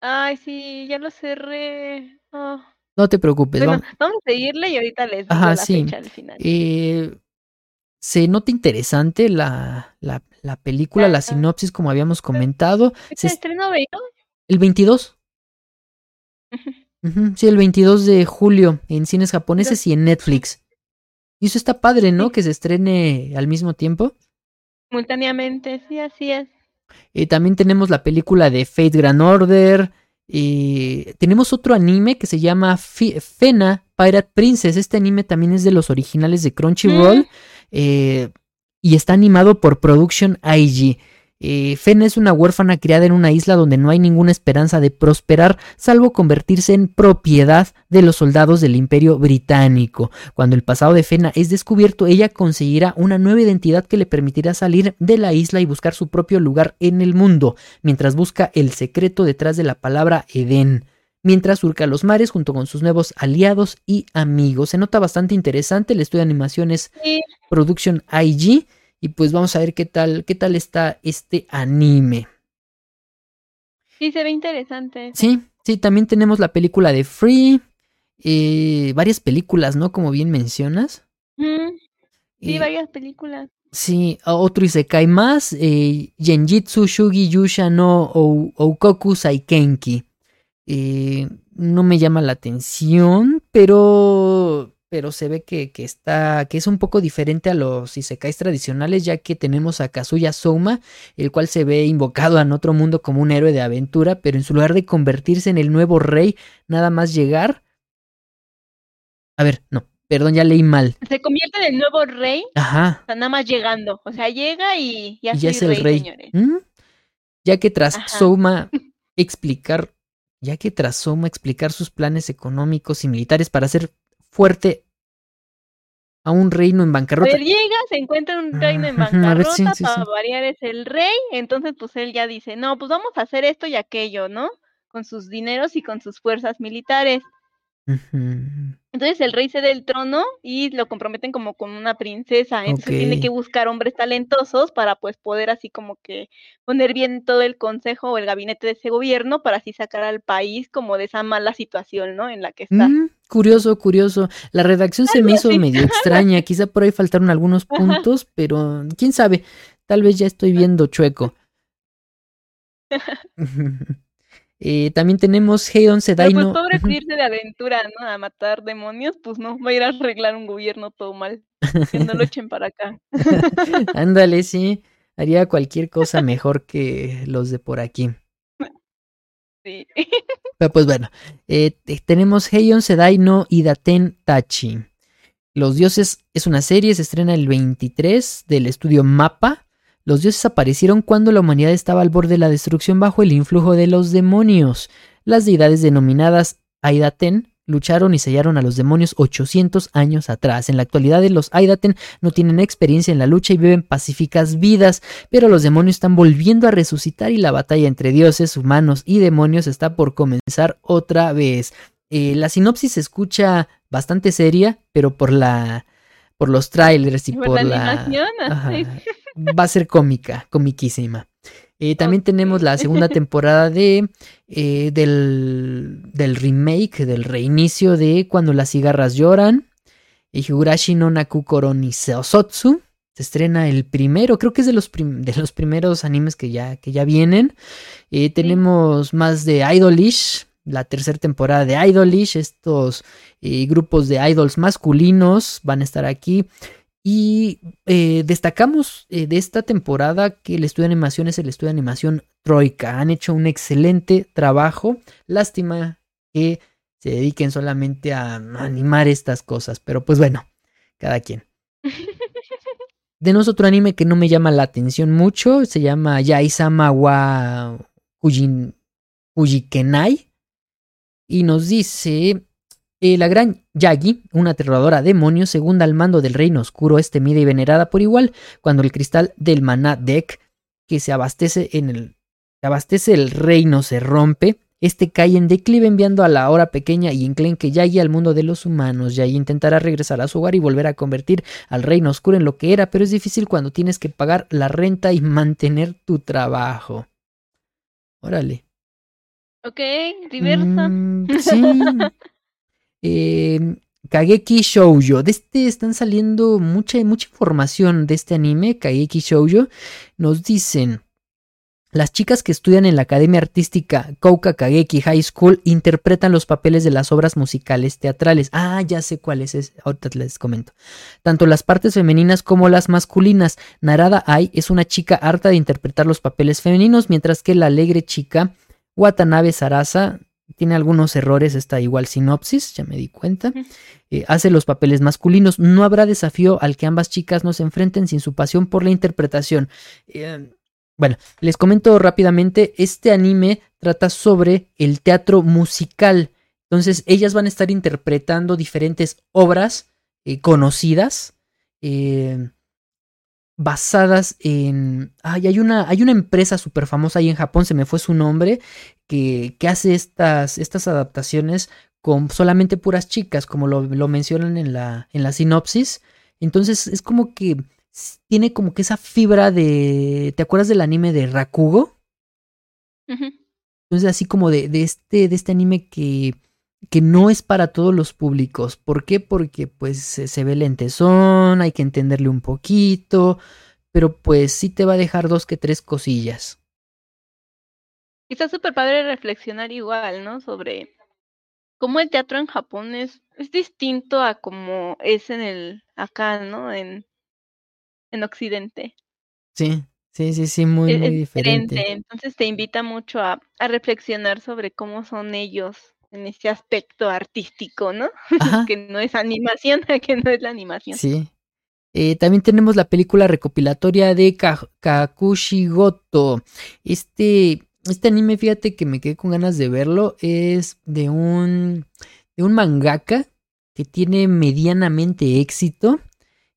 Ay, sí, ya lo cerré. Ah. No te preocupes. Bueno, vamos- vamos a seguirle y ahorita les digo Ajá, la sí. fecha al final. Eh, se nota interesante la, la, la película, la sinopsis, como habíamos comentado. ¿Se Se est- estrenó el 22. Ujú, Sí, el 22 de julio en cines japoneses y en [laughs] Netflix. Y eso está padre, ¿no? Sí. Que se estrene al mismo tiempo. Simultáneamente, sí, así es. Eh, también tenemos la película de Fate Grand Order. eh, tenemos otro anime que se llama Fena Pirate Princess. Este anime también es de los originales de Crunchyroll. Mm. eh, y está animado por Production IG. Eh, Fena es una huérfana criada en una isla donde no hay ninguna esperanza de prosperar, salvo convertirse en propiedad de los soldados del Imperio Británico. Cuando el pasado de Fena es descubierto, ella conseguirá una nueva identidad que le permitirá salir de la isla y buscar su propio lugar en el mundo, mientras busca el secreto detrás de la palabra Edén. Mientras surca los mares junto con sus nuevos aliados y amigos. Se nota bastante interesante. El estudio de animación es Sí, Production IG. Y pues vamos a ver qué tal, qué tal está este anime. sí, se ve interesante. Sí, sí, también tenemos la película de Free. eh, varias películas, ¿no? Como bien mencionas. Mm, Sí, Eh, varias películas. sí, otro Isekai más. Eh, Genjitsu Shugi Yusha no Ou- Oukoku Saikenki. Eh, no me llama la atención, pero pero se ve que, que está que es un poco diferente a los isekais tradicionales, ya que tenemos a Kazuya Souma, el cual se ve invocado en otro mundo como un héroe de aventura, pero en su lugar de convertirse en el nuevo rey, nada más llegar. A ver, no, perdón, ya leí mal. Se convierte en el nuevo rey, Ajá, o sea, nada más llegando. O sea, llega y ya, y ya es el rey. señores. ¿Mm? Ya que tras Ajá. Souma explicar, ya que tras Souma explicar sus planes económicos y militares para hacer fuerte a un reino en bancarrota. ver, llega, se encuentra un reino en Ujú, [laughs] a ver, bancarrota, sí, sí, para sí. variar es el rey, entonces pues él ya dice, no, pues vamos a hacer esto y aquello, ¿no? Con sus dineros y con sus fuerzas militares. Entonces el rey cede el trono y lo comprometen como con una princesa. Entonces tiene que buscar hombres talentosos para pues poder así como que poner bien todo el consejo o el gabinete de ese gobierno para así sacar al país como de esa mala situación, ¿no? En la que está. Mm, curioso, curioso. La redacción se me hizo medio [laughs] extraña. Quizá por ahí faltaron algunos puntos, pero quién sabe. tal vez ya estoy viendo chueco. [laughs] [laughs] Eh, también tenemos Heion Sedai Pero pues pobre irse de aventura, ¿no? A matar demonios, pues no, va a ir a arreglar un gobierno todo mal. Que no lo [laughs] echen para acá. [laughs] Ándale, sí. Haría cualquier cosa [laughs] mejor que los de por aquí. Sí. Pero pues bueno, eh, te- tenemos Heion Sedai no Idaten Tachi. Los dioses es una serie, se estrena el 23 del estudio Mapa. Los dioses aparecieron cuando la humanidad estaba al borde de la destrucción bajo el influjo de los demonios. Las deidades denominadas Aidaten lucharon y sellaron a los demonios 800 años atrás. En la actualidad los Aidaten no tienen experiencia en la lucha y viven pacíficas vidas, pero los demonios están volviendo a resucitar y la batalla entre dioses, humanos y demonios está por comenzar otra vez. Eh, la sinopsis se escucha bastante seria, pero por la por los trailers y Por por, la animación, Ajá, va a ser cómica, comiquísima. Eh, también tenemos la segunda temporada de eh, del, del remake, del reinicio de Cuando las cigarras lloran. eh, Higurashi no Nakukoro ni Seosotsu. Se estrena el primero, creo que es de los, prim- de los primeros animes que ya, que ya vienen. Eh, tenemos más de Idolish, la tercera temporada de Idolish. Estos eh, grupos de idols masculinos van a estar aquí. Y eh, destacamos eh, de esta temporada que el estudio de animación es el estudio de animación Troika. Han hecho un excelente trabajo. Lástima que se dediquen solamente a animar estas cosas. Pero pues bueno, cada quien. [laughs] Denos otro anime que no me llama la atención mucho. Se llama Yaisama wa. Y nos dice eh, la gran Yagi, una aterradora demonio, segunda al mando del reino oscuro, es temida y venerada por igual, cuando el cristal del maná Dek, que se abastece en el, se abastece el reino, se rompe, este cae en declive enviando a la hora pequeña y enclenque Yagi al mundo de los humanos. Yagi intentará regresar a su hogar y volver a convertir al reino oscuro en lo que era, pero es difícil cuando tienes que pagar la renta y mantener tu trabajo. Órale. Ok, diversa. Mm, [laughs] sí. Eh, Kageki Shoujo. De este están saliendo mucha, mucha información de este anime, Kageki Shoujo. Nos dicen. Las chicas que estudian en la Academia Artística Kouka Kageki High School interpretan los papeles de las obras musicales teatrales. Ah, ya sé cuáles es. Ahorita les comento. Tanto las partes femeninas como las masculinas. Narada Ai es una chica harta de interpretar los papeles femeninos, mientras que la alegre chica Watanabe Sarasa tiene algunos errores esta igual sinopsis, ya me di cuenta. Eh, hace los papeles masculinos. No habrá desafío al que ambas chicas no se enfrenten sin su pasión por la interpretación. Eh, bueno, les comento rápidamente, este anime trata sobre el teatro musical. Entonces, ellas van a estar interpretando diferentes obras eh, conocidas. eh, basadas en... Ay, hay una, hay una empresa súper famosa ahí en Japón, se me fue su nombre, que, que hace estas, estas adaptaciones con solamente puras chicas, como lo, lo mencionan en la, en la sinopsis. Entonces es como que tiene como que esa fibra de... ¿Te acuerdas del anime de Rakugo? Entonces así como de, de este, de este anime que, que no es para todos los públicos. ¿Por qué? Porque pues se, ve lentezón, hay que entenderle un poquito, pero pues sí te va a dejar dos que tres cosillas. Está súper padre reflexionar igual, ¿no? Sobre cómo el teatro en Japón es, es distinto a como es en el acá, ¿no? En, en Occidente. Sí, sí, sí, sí, muy, Es- muy es diferente. Entonces te invita mucho a, a reflexionar sobre cómo son ellos en ese aspecto artístico, ¿no? [laughs] Que no es animación, [laughs] que no es la animación. sí. Eh, también tenemos la película recopilatoria de Ka- Kakushigoto. Este, este anime, fíjate que me quedé con ganas de verlo. Es de un, de un mangaka que tiene medianamente éxito.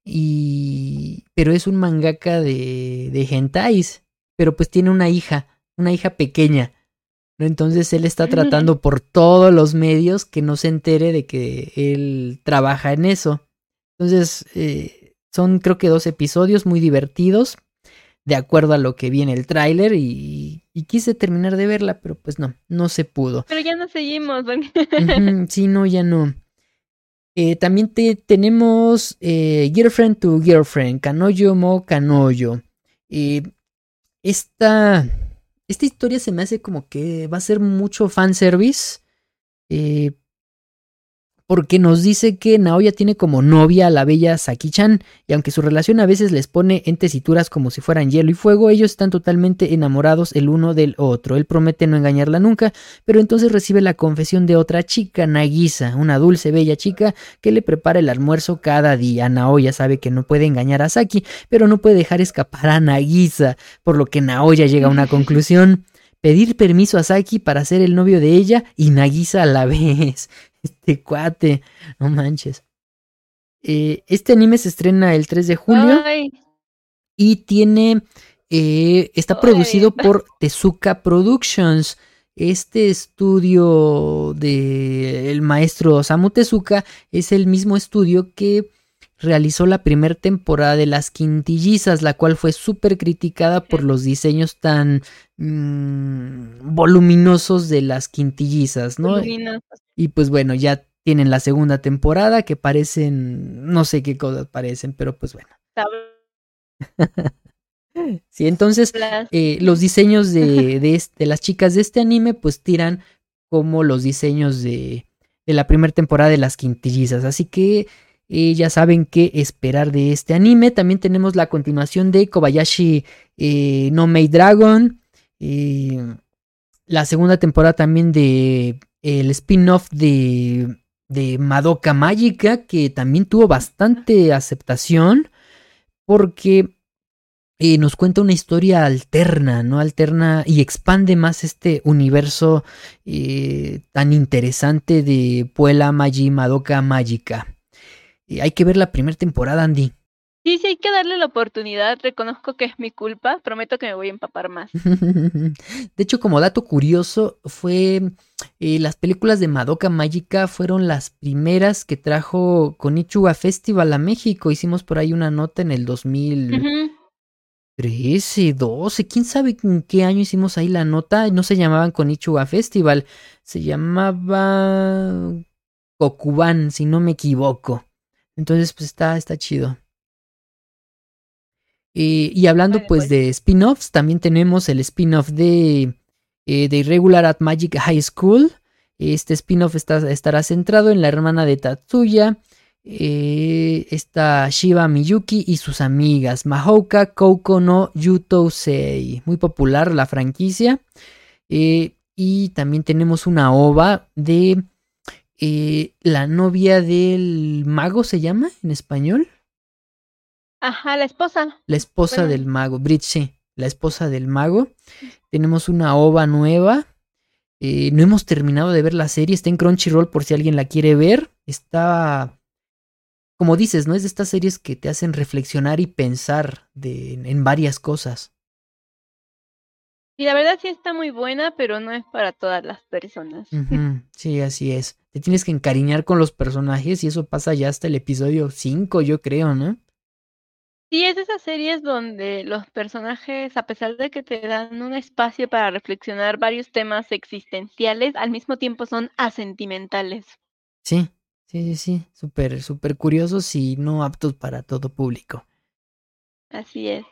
Y, pero es un mangaka de, de hentais. Pero pues tiene una hija, una hija pequeña. ¿No? Entonces él está tratando por todos los medios que no se entere de que él trabaja en eso. Entonces, eh, son creo que dos episodios muy divertidos, de acuerdo a lo que vi en el tráiler y, y quise terminar de verla, pero pues no, no se pudo. Pero ya nos seguimos. [laughs] sí, no, ya no. Eh, también te, tenemos eh, Girlfriend to Girlfriend, Kanoyo Mo Kanoyo. Eh, esta, esta historia se me hace como que va a ser mucho fanservice. Eh, porque nos dice que Naoya tiene como novia a la bella Saki-chan, y aunque su relación a veces les pone en tesituras como si fueran hielo y fuego, ellos están totalmente enamorados el uno del otro. Él promete no engañarla nunca, pero entonces recibe la confesión de otra chica, Nagisa, una dulce, bella chica que le prepara el almuerzo cada día. Naoya sabe que no puede engañar a Saki, pero no puede dejar escapar a Nagisa, por lo que Naoya llega a una conclusión pedir permiso a Saki para ser el novio de ella y Nagisa a la [laughs] vez. Este cuate, no manches. Eh, este anime se estrena el 3 de julio y tiene. Eh, está producido [laughs] por Tezuka Productions. Este estudio del el maestro Osamu Tezuka es el mismo estudio que realizó la primera temporada de Las Quintillizas, la cual fue súper criticada por los diseños tan mm, voluminosos de las quintillizas, ¿no? Y pues bueno, ya tienen la segunda temporada que parecen, no sé qué cosas parecen, pero pues bueno. [laughs] sí, entonces eh, los diseños de, [laughs] de, las chicas de este anime pues tiran como los diseños de, de la primera temporada de las quintillizas, así que eh, ya saben qué esperar de este anime. También tenemos la continuación de Kobayashi eh, no Maid Dragon. la segunda temporada también de el spin-off de, de Madoka Mágica, que también tuvo bastante aceptación, porque eh, nos cuenta una historia alterna, ¿no? Alterna y expande más este universo tan interesante de Puela Magi Madoka Mágica hay que ver la primera temporada, Andy. Sí, sí, hay que darle la oportunidad. Reconozco que es mi culpa. Prometo que me voy a empapar más. [laughs] de hecho, como dato curioso, fue eh, las películas de Madoka Mágica fueron las primeras que trajo Konichiwa Festival a México. Hicimos por ahí una nota en el 2013, 12, quién sabe en qué año hicimos ahí la nota. No se llamaban Konichiwa Festival, se llamaba Kokuban, si no me equivoco. Entonces, pues está, está chido. y hablando pues, pues, de spin-offs, también tenemos el spin-off de, eh, de Irregular at Magic High School. Este spin-off estará centrado en la hermana de Tatsuya, eh, está Shiba Miyuki y sus amigas, Mahouka Kouko no Yutousei. Muy popular la franquicia. Eh, y también tenemos una ova de eh, la novia del mago se llama en español. Ajá, la esposa. La esposa del mago, Bridge, la esposa del mago. Tenemos una ova nueva. Eh, no hemos terminado de ver la serie, está en Crunchyroll por si alguien la quiere ver. Está, como dices, ¿no? Es de estas series que te hacen reflexionar y pensar de, en varias cosas. Y la verdad sí está muy buena, pero no es para todas las personas. [laughs] Sí, así es. Te tienes que encariñar con los personajes y eso pasa ya hasta el episodio 5, yo creo, ¿no? Sí, es de esas series donde los personajes, a pesar de que te dan un espacio para reflexionar varios temas existenciales, al mismo tiempo son asentimentales. Sí, sí, sí, sí. Súper, súper curiosos y no aptos para todo público. Así es.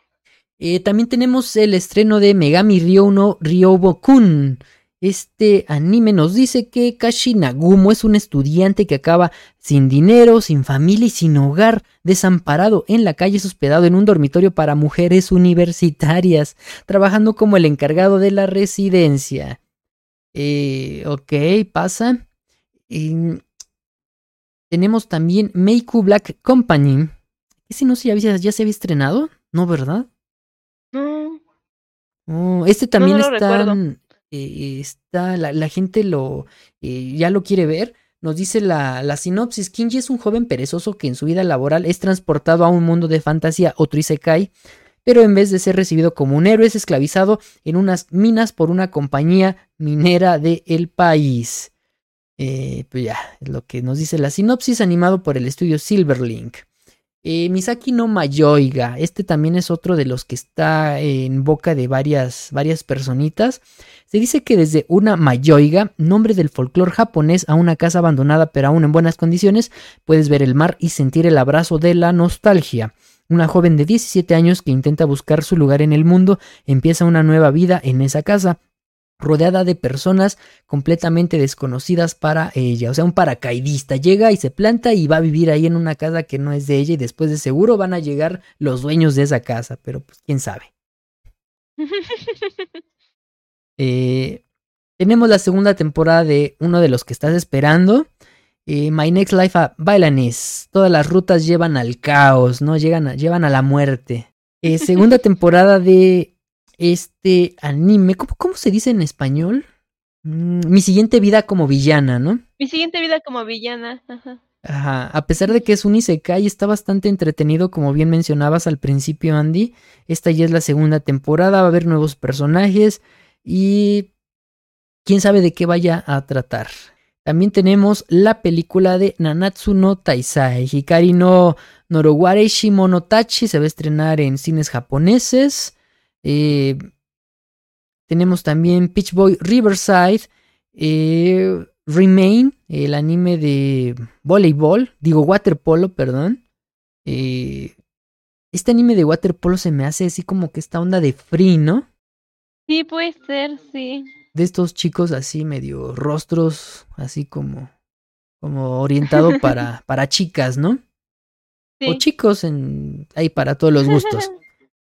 Eh, también tenemos el estreno de Megami Ryo no Ryobokun. Este anime nos dice que Kashi Nagumo es un estudiante que acaba sin dinero, sin familia y sin hogar, desamparado en la calle, hospedado en un dormitorio para mujeres universitarias, trabajando como el encargado de la residencia. Eh, ok, pasa. tenemos también Meiku Black Company. Ese no sé, ya, ya se había estrenado, ¿no, verdad? Oh, este también está, eh, está la, gente lo eh, ya lo quiere ver. Nos dice la, la sinopsis, Kinji es un joven perezoso que en su vida laboral es transportado a un mundo de fantasía otro Isekai, pero en vez de ser recibido como un héroe es esclavizado en unas minas por una compañía minera del el país. Eh, pues ya, es lo que nos dice la sinopsis animado por el estudio Silverlink. Eh, Misaki no Mayoiga, este también es otro de los que está en boca de varias, varias personitas. Se dice que desde una Mayoiga, nombre del folclore japonés, a una casa abandonada pero aún en buenas condiciones, puedes ver el mar y sentir el abrazo de la nostalgia. Una joven de 17 años que intenta buscar su lugar en el mundo empieza una nueva vida en esa casa, rodeada de personas completamente desconocidas para ella. O sea, un paracaidista llega y se planta y va a vivir ahí en una casa que no es de ella y después de seguro van a llegar los dueños de esa casa, pero pues quién sabe. [laughs] Eh, tenemos la segunda temporada de uno de los que estás esperando. Eh, My Next Life a Bailanis. Todas las rutas llevan al caos, ¿no? Llegan a, llevan a la muerte. Eh, segunda [laughs] temporada de este anime. ¿Cómo, se dice en español? Mm, mi siguiente vida como villana, ¿no? Mi siguiente vida como villana. Ajá. Ajá. A pesar de que es un Isekai, está bastante entretenido, como bien mencionabas al principio, Andy. Esta ya es la segunda temporada, va a haber nuevos personajes y quién sabe de qué vaya a tratar. También tenemos la película de Nanatsu no Taisai, Hikari no Noroware Shimonotachi, se va a estrenar en cines japoneses. Eh, tenemos también Pitch Boy Riverside, eh, Remain, el anime de voleibol, digo waterpolo, perdón. Eh, este anime de waterpolo se me hace así como que esta onda de free, ¿no? Sí, puede ser, sí de estos chicos así medio rostros, así como, como orientado para, [laughs] para chicas, ¿no? O chicos en, hay para todos los gustos. [laughs]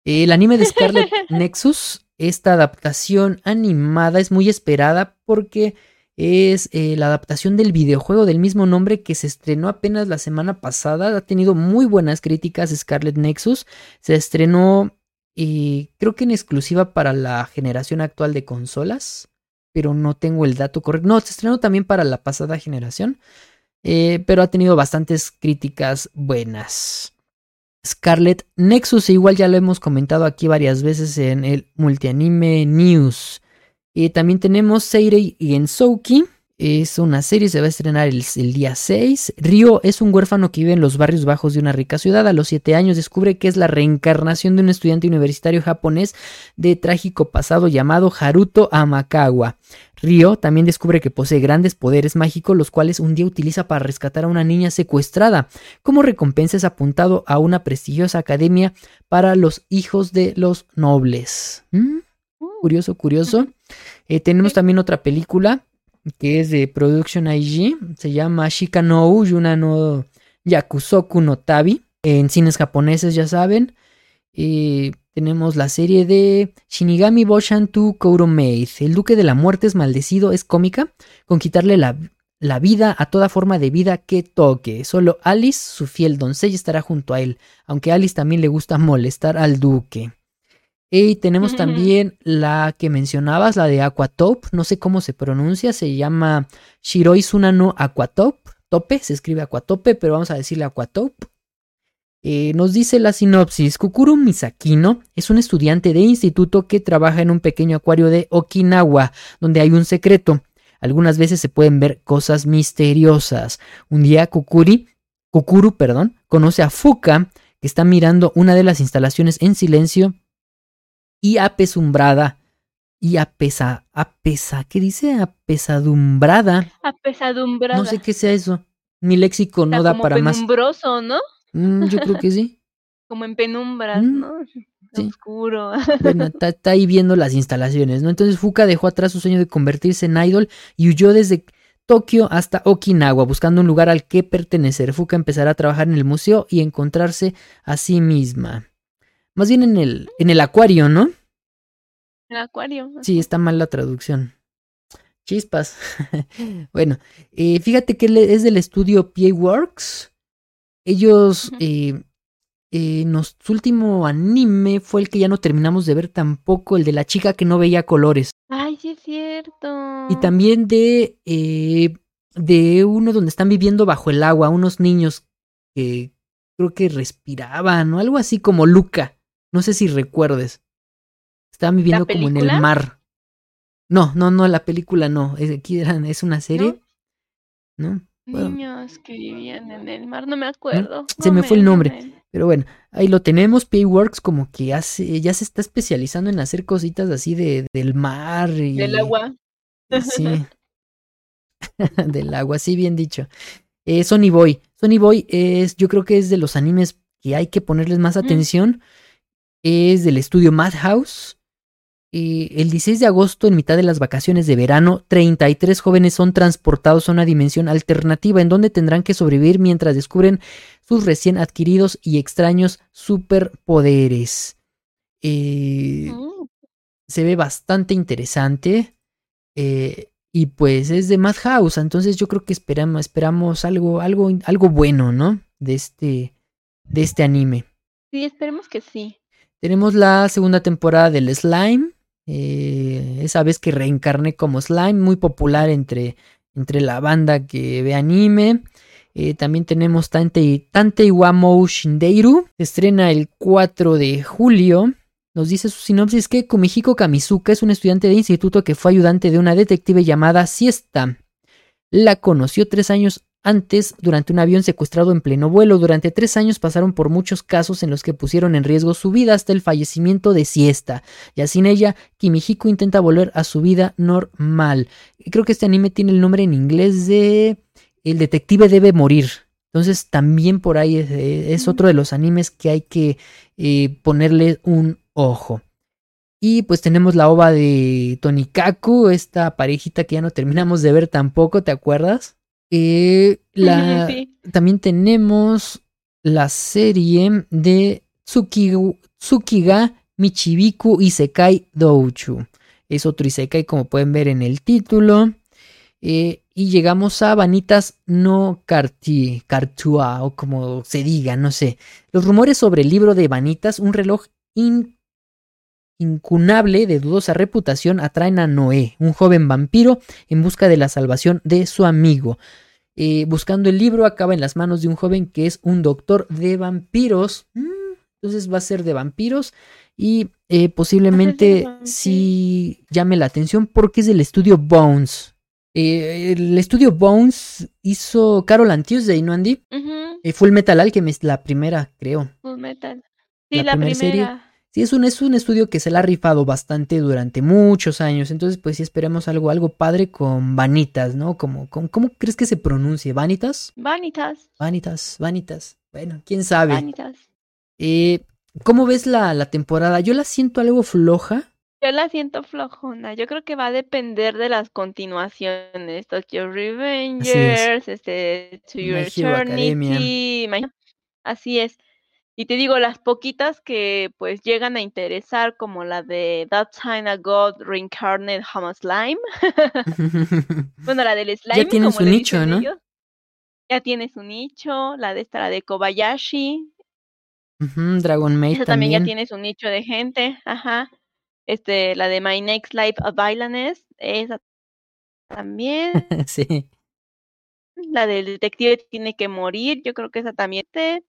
El anime de Scarlet [laughs] Nexus, esta adaptación animada es muy esperada porque es eh, la adaptación del videojuego del mismo nombre que se estrenó apenas la semana pasada. Ha tenido muy buenas críticas Scarlet Nexus. Se estrenó y creo que en exclusiva para la generación actual de consolas, pero no tengo el dato correcto. No, se estrenó también para la pasada generación, eh, pero ha tenido bastantes críticas buenas. Scarlet Nexus, igual ya lo hemos comentado aquí varias veces en el Multianime News. Y también tenemos Seirei Gensouki, es una serie, se va a estrenar el, día 6. Ryo es un huérfano que vive en los barrios bajos de una rica ciudad. A los 7 años descubre que es la reencarnación de un estudiante universitario japonés de trágico pasado llamado Haruto Amakawa. Ryo también descubre que posee grandes poderes mágicos, los cuales un día utiliza para rescatar a una niña secuestrada. Como recompensa es apuntado a una prestigiosa academia para los hijos de los nobles. ¿Mm? Curioso, curioso. Eh, tenemos también otra película que es de Production IG, se llama Shikanou Yuna no Yakusoku no Tabi, en cines japoneses ya saben. y tenemos la serie de Shinigami Boshan to Maid. El Duque de la Muerte es maldecido, es cómica, con quitarle la, la vida a toda forma de vida que toque. Solo Alice, su fiel doncella, estará junto a él, aunque Alice también le gusta molestar al duque. Y tenemos [laughs] también la que mencionabas, la de Aquatop, no sé cómo se pronuncia, se llama Shiroi Sunano Aquatop, tope, se escribe Aquatope, pero vamos a decirle Aquatop. Eh, nos dice la sinopsis, Kukuru Misakino es un estudiante de instituto que trabaja en un pequeño acuario de Okinawa, donde hay un secreto. Algunas veces se pueden ver cosas misteriosas. Un día Kukuri, Kukuru, perdón, conoce a Fuka, que está mirando una de las instalaciones en silencio y apesumbrada y apesa, apesa, ¿qué dice? Apesadumbrada. Apesadumbrada. No sé qué sea eso. Mi léxico no da para más. Penumbroso, ¿no? Mm, yo creo que sí. [laughs] como en penumbras, mm, ¿no? Oscuro. [laughs] Bueno, está, ahí viendo las instalaciones, ¿no? Entonces Fuka dejó atrás su sueño de convertirse en idol y huyó desde Tokio hasta Okinawa, buscando un lugar al que pertenecer. Fuka empezará a trabajar en el museo y encontrarse a sí misma. Más bien en el, en el acuario, ¿no? El acuario. Sí, está mal la traducción. Chispas. [laughs] [laughs] bueno, eh, fíjate que es del estudio PA Works. Ellos, eh, eh, su último anime fue el que ya no terminamos de ver tampoco, el de la chica que no veía colores. Ay, sí es cierto. Y también de, de uno donde están viviendo bajo el agua, unos niños que creo que respiraban o algo así como Luca. No sé si recuerdes. Estaban viviendo como en el mar. No, no, no, la película no. Es, aquí es una serie. ¿No? Niños que vivían en el mar, no me acuerdo. Se me, fue el nombre. Pero bueno, ahí lo tenemos. Payworks como que hace, ya se está especializando en hacer cositas así de, del mar. Y, del agua. Sí. [laughs] [laughs] del agua, sí, bien dicho. Eh, Sony Boy. Sony Boy es, yo creo que es de los animes que hay que ponerles más atención es del estudio Madhouse. Eh, el 16 de agosto, en mitad de las vacaciones de verano, 33 jóvenes son transportados a una dimensión alternativa en donde tendrán que sobrevivir mientras descubren sus recién adquiridos y extraños superpoderes. Eh, Mm, se ve bastante interesante. eh, y pues es de Madhouse. Entonces yo creo que esperamos, esperamos algo, algo, algo bueno, ¿no? De este, de este anime. Sí, esperemos que sí. Tenemos la segunda temporada del Slime. eh, esa vez que reencarné como Slime, muy popular entre, entre la banda que ve anime. Eh, también tenemos Tante, Tante Wamo Shindeiru. Se estrena el 4 de julio. Nos dice su sinopsis que Kumihiko Kamizuka es un estudiante de instituto que fue ayudante de una detective llamada Siesta. La conoció tres años antes durante un avión secuestrado en pleno vuelo. Durante tres años pasaron por muchos casos en los que pusieron en riesgo su vida hasta el fallecimiento de Siesta. Y así en ella, Kimihiko intenta volver a su vida normal. Creo que este anime tiene el nombre en inglés de El detective debe morir. Entonces también por ahí es, es otro de los animes que hay que eh, ponerle un ojo. Y pues tenemos la ova de Tonikaku, esta parejita que ya no terminamos de ver tampoco, ¿te acuerdas? Eh, [laughs] la, Sí. también tenemos la serie de Tsuki, Tsukiga Michibiku Isekai Douchu. Es otro Isekai como pueden ver en el título. Eh, y llegamos a Vanitas no Carti, Cartua o como se diga, no sé. Los rumores sobre el libro de Vanitas, un reloj in- incunable de dudosa reputación, atraen a Noé, un joven vampiro, en busca de la salvación de su amigo. Eh, buscando el libro, acaba en las manos de un joven que es un doctor de vampiros. Mm, Entonces va a ser de vampiros y eh, posiblemente [laughs] sí llame la atención porque es del estudio Bones. Eh, el estudio Bones hizo Carol and Tuesday, ¿no, Andy? Ujú, Eh, Full Metal Alchemist, la primera, creo. Full Metal. Sí, La la, primer serie. Es un, es un estudio que se la ha rifado bastante durante muchos años. Entonces, pues sí esperemos algo, algo padre con Vanitas, ¿no? Como, con- ¿Cómo crees que se pronuncie? ¿Vanitas? Vanitas. Vanitas, Vanitas. Bueno, quién sabe. Vanitas. Eh, ¿Cómo ves la, la temporada? Yo la siento algo floja. Yo la siento flojona. Yo creo que va a depender de las continuaciones. Tokyo Revengers, este, To My Your Academia. My- Así es. Y te digo, las poquitas que pues llegan a interesar, como la de That Time a God Reincarnated Homo Slime. [laughs] Bueno, la del slime, tienen como su nicho, ¿no? ellos. Ya tiene su nicho. La de esta, la de Kobayashi. Dragon Maid Esa también ya tiene su nicho de gente, ajá. Este, la de My Next Life of Violence, esa también. [laughs] sí. La del detective tiene que morir, yo creo que esa también. Te,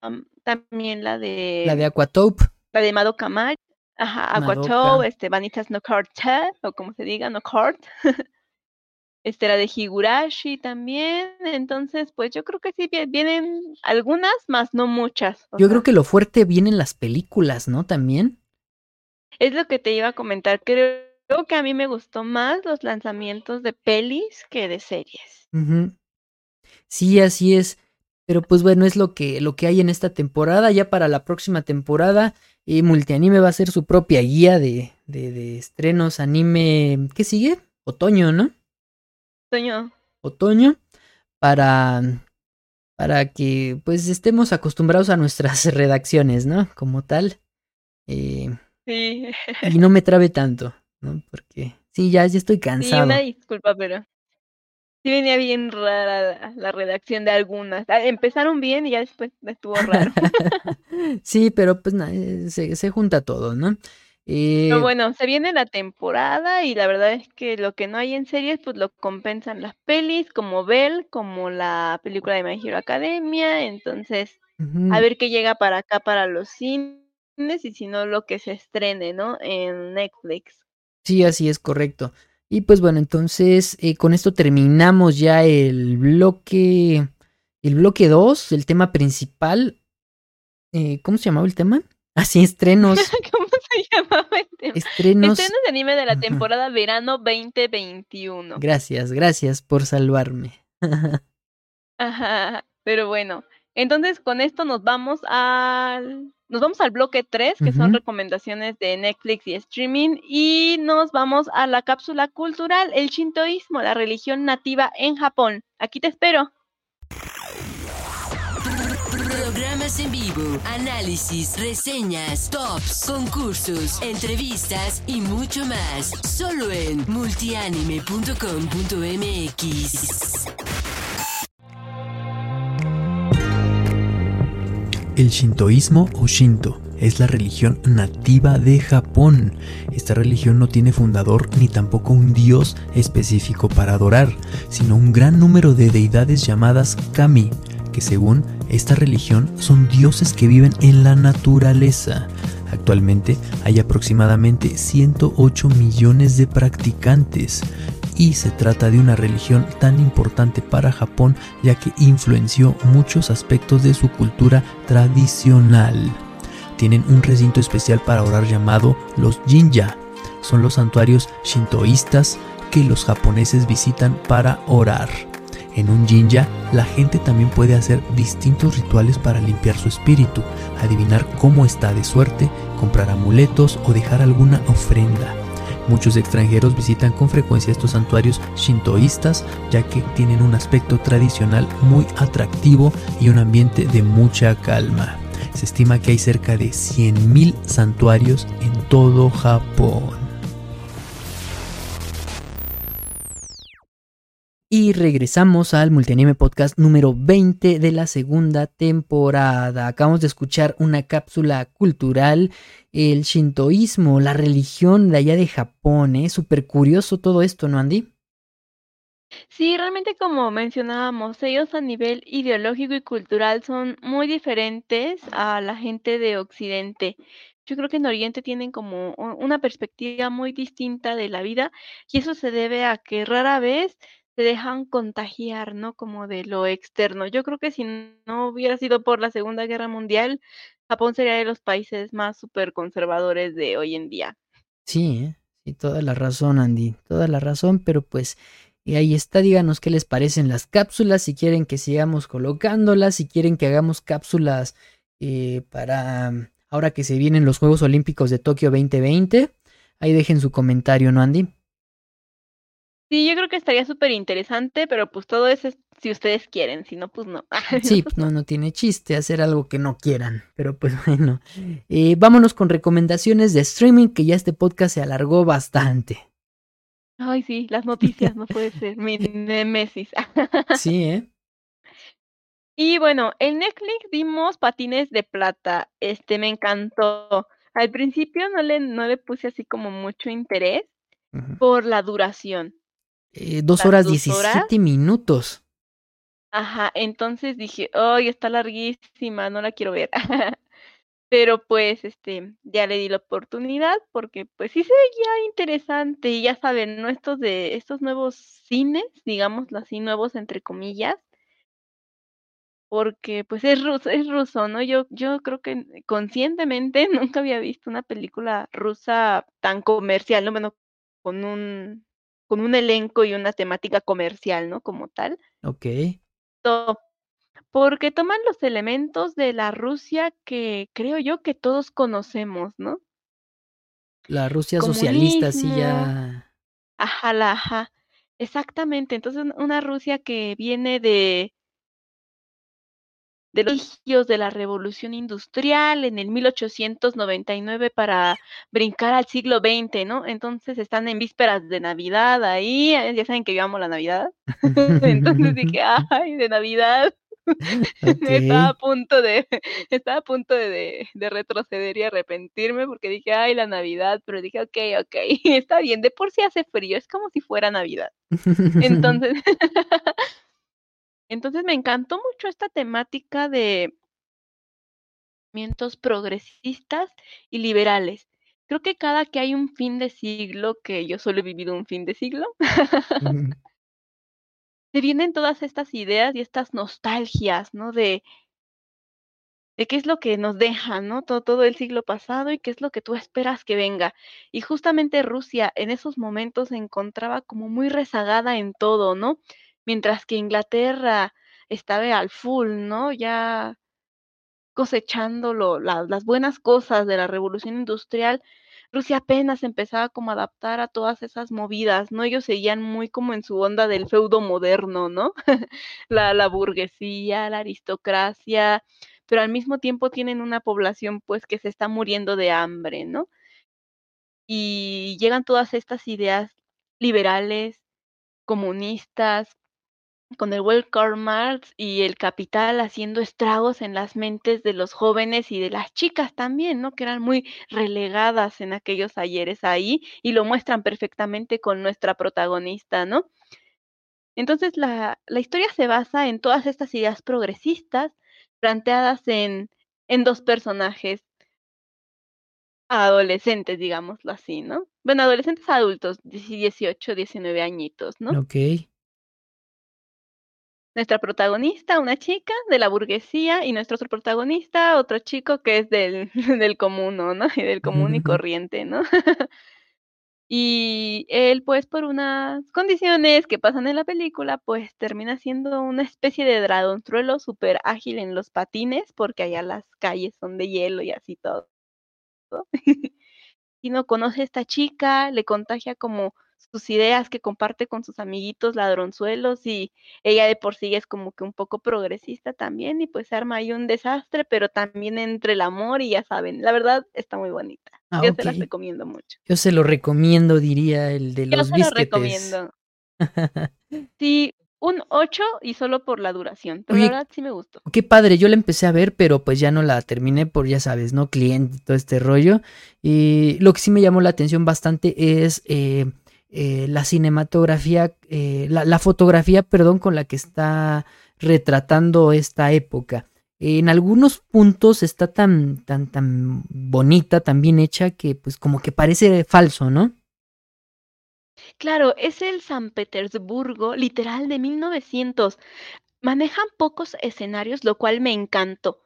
am, también la de La de Aquatope. la de Madoka ajá. Aquatou, este, Vanitas no Cartel, o como se diga, no Card. [laughs] Este, la de Higurashi también. Entonces, pues yo creo que sí vi- vienen algunas, más no muchas. Yo sea. creo que lo fuerte viene en las películas, ¿no? También. Es lo que te iba a comentar. Creo que a mí me gustó más los lanzamientos de pelis que de series. Sí, así es. Pero pues bueno, es lo que, lo que hay en esta temporada. Ya para la próxima temporada, eh, Multianime va a ser su propia guía de, de, de estrenos anime. ¿Qué sigue? Otoño, ¿no? Toño, Otoño. Para, para que pues estemos acostumbrados a nuestras [laughs] redacciones, ¿no? Como tal. Eh, sí, y no me trabe tanto, ¿no? Porque sí, ya, ya estoy sí, cansado. una disculpa, pero sí venía bien rara la, la redacción de algunas. Ah, Empezaron bien y ya después estuvo raro. [laughs] sí, pero pues na- se, se junta todo, ¿no? Eh, Pero bueno, se viene la temporada y la verdad es que lo que no hay en series, pues lo compensan las pelis, como Bell, como la película de My Hero Academia. Entonces, a ver qué llega para acá para los cines y si no lo que se estrene, ¿no? En Netflix. Sí, así es correcto. Y pues bueno, entonces eh, con esto terminamos ya el bloque, el bloque 2, el tema principal. Eh, ¿Cómo se llamaba el tema? [laughs] Así, estrenos, [laughs] ¿Cómo se llamaba el tema? estrenos. Estrenos de anime de la temporada verano 2021. Gracias, gracias por salvarme. [laughs] Ajá, pero bueno, Entonces, con esto nos vamos al nos vamos al bloque 3, que son recomendaciones de Netflix y streaming, y nos vamos a la cápsula cultural, el shintoísmo, la religión nativa en Japón. Aquí te espero. Programas en vivo, análisis, reseñas, tops, concursos, entrevistas y mucho más. Solo en multianime.com.mx. El shintoísmo o shinto es la religión nativa de Japón. Esta religión no tiene fundador ni tampoco un dios específico para adorar, sino un gran número de deidades llamadas kami, que según esta religión son dioses que viven en la naturaleza. Actualmente hay aproximadamente 108 millones de practicantes, y se trata de una religión tan importante para Japón ya que influenció muchos aspectos de su cultura tradicional. Tienen un recinto especial para orar llamado los Jinja. Son los santuarios shintoístas que los japoneses visitan para orar. En un jinja, la gente también puede hacer distintos rituales para limpiar su espíritu, adivinar cómo está de suerte, comprar amuletos o dejar alguna ofrenda. Muchos extranjeros visitan con frecuencia estos santuarios shintoístas ya que tienen un aspecto tradicional muy atractivo y un ambiente de mucha calma. Se estima que hay cerca de 100.000 santuarios en todo Japón. Y regresamos al Multianime Podcast número 20 de la segunda temporada. Acabamos de escuchar una cápsula cultural, el shintoísmo, la religión de allá de Japón. ¿eh? Súper curioso todo esto, ¿no, Andy? Sí, realmente como mencionábamos, ellos a nivel ideológico y cultural son muy diferentes a la gente de Occidente. Yo creo que en Oriente tienen como una perspectiva muy distinta de la vida y eso se debe a que rara vez se dejan contagiar, ¿no? Como de lo externo. Yo creo que si no hubiera sido por la Segunda Guerra Mundial, Japón sería de los países más súper conservadores de hoy en día. Sí, ¿eh? sí, toda la razón, Andy, toda la razón, pero pues y ahí está, díganos qué les parecen las cápsulas, si quieren que sigamos colocándolas, si quieren que hagamos cápsulas eh, para ahora que se vienen los Juegos Olímpicos de Tokio 2020. Ahí dejen su comentario, ¿no, Andy? Sí, yo creo que estaría súper interesante, pero pues todo eso es si ustedes quieren, si no, pues no. [laughs] Sí, no, no tiene chiste hacer algo que no quieran, pero pues [laughs] bueno. Eh, vámonos con recomendaciones de streaming, que ya este podcast se alargó bastante. Ay, sí, las noticias, no puede ser, mi [laughs] nemesis. Sí, ¿eh? Y bueno, en Netflix vimos Patines de Plata, este me encantó. Al principio no le, no le puse así como mucho interés por la duración. Eh, dos horas diecisiete minutos. Ajá, entonces dije, ¡ay, está larguísima, no la quiero ver! [laughs] Pero pues, este, ya le di la oportunidad porque pues sí se veía interesante y ya saben, ¿no? Estos de, estos nuevos cines, digamos así, nuevos entre comillas, porque pues es ruso, es ruso, ¿no? Yo, yo creo que conscientemente [laughs] nunca había visto una película rusa tan comercial, no menos con un con un elenco y una temática comercial, ¿no? Como tal. Ok. porque toman los elementos de la Rusia que creo yo que todos conocemos, ¿no? La Rusia socialista, sí, ya. Ajá, la, ajá. Exactamente. Entonces, una Rusia que viene de de los de la revolución industrial en el 1899 para brincar al siglo XX, ¿no? Entonces están en vísperas de Navidad ahí, eh, ya saben que yo amo la Navidad. [laughs] Entonces dije, [laughs] ay, de Navidad. [laughs] estaba a punto de, estaba a punto de, de, retroceder y arrepentirme porque dije, ay, la Navidad, pero dije, ok, ok, está bien, de por sí hace frío, es como si fuera Navidad. Entonces, entonces me encantó mucho esta temática de movimientos progresistas y liberales. Creo que cada que hay un fin de siglo, que yo solo he vivido un fin de siglo, [laughs] se vienen todas estas ideas y estas nostalgias, ¿no? De, de qué es lo que nos deja, ¿no? Todo, todo el siglo pasado y qué es lo que tú esperas que venga. Y justamente Rusia en esos momentos se encontraba como muy rezagada en todo, ¿no? Mientras que Inglaterra estaba al full, ¿no? Ya cosechando las buenas cosas de la revolución industrial, Rusia apenas empezaba como a adaptar a todas esas movidas, ¿no? Ellos seguían muy como en su onda del feudo moderno, ¿no? [laughs] la, la burguesía, la aristocracia, pero al mismo tiempo tienen una población pues que se está muriendo de hambre, ¿no? Y llegan todas estas ideas liberales, comunistas, con el Welcome Marx y el capital haciendo estragos en las mentes de los jóvenes y de las chicas también, ¿no? Que eran muy relegadas en aquellos ayeres ahí y lo muestran perfectamente con nuestra protagonista, ¿no? Entonces la, la historia se basa en todas estas ideas progresistas planteadas en, en dos personajes adolescentes, digámoslo así, ¿no? Bueno, adolescentes adultos, 18, 19 añitos, ¿no? Ok. Nuestra protagonista, una chica de la burguesía, y nuestro otro protagonista, otro chico que es del, [laughs] del común, ¿no? Y del común y corriente, ¿no? [laughs] y él, pues, por unas condiciones que pasan en la película, pues termina siendo una especie de dragontruelo súper ágil en los patines, porque allá las calles son de hielo y así todo. [laughs] y no conoce a esta chica, le contagia como sus ideas que comparte con sus amiguitos ladronzuelos y ella de por sí es como que un poco progresista también y pues arma ahí un desastre, pero también entre el amor y ya saben, la verdad está muy bonita. Ah, Yo se las recomiendo mucho. Yo se lo recomiendo, diría el de Yo los se lo recomiendo. [laughs] Sí, un 8 y solo por la duración, pero Oye, la verdad sí me gustó. Qué padre, yo la empecé a ver, pero pues ya no la terminé por, ya sabes, ¿no? Cliente y todo este rollo. Y lo que sí me llamó la atención bastante es eh, eh, la cinematografía, eh, la, la fotografía, perdón, con la que está retratando esta época. En algunos puntos está tan, tan, tan bonita, tan bien hecha, que pues como que parece falso, ¿no? Claro, es el San Petersburgo literal de 1900. Manejan pocos escenarios, lo cual me encantó.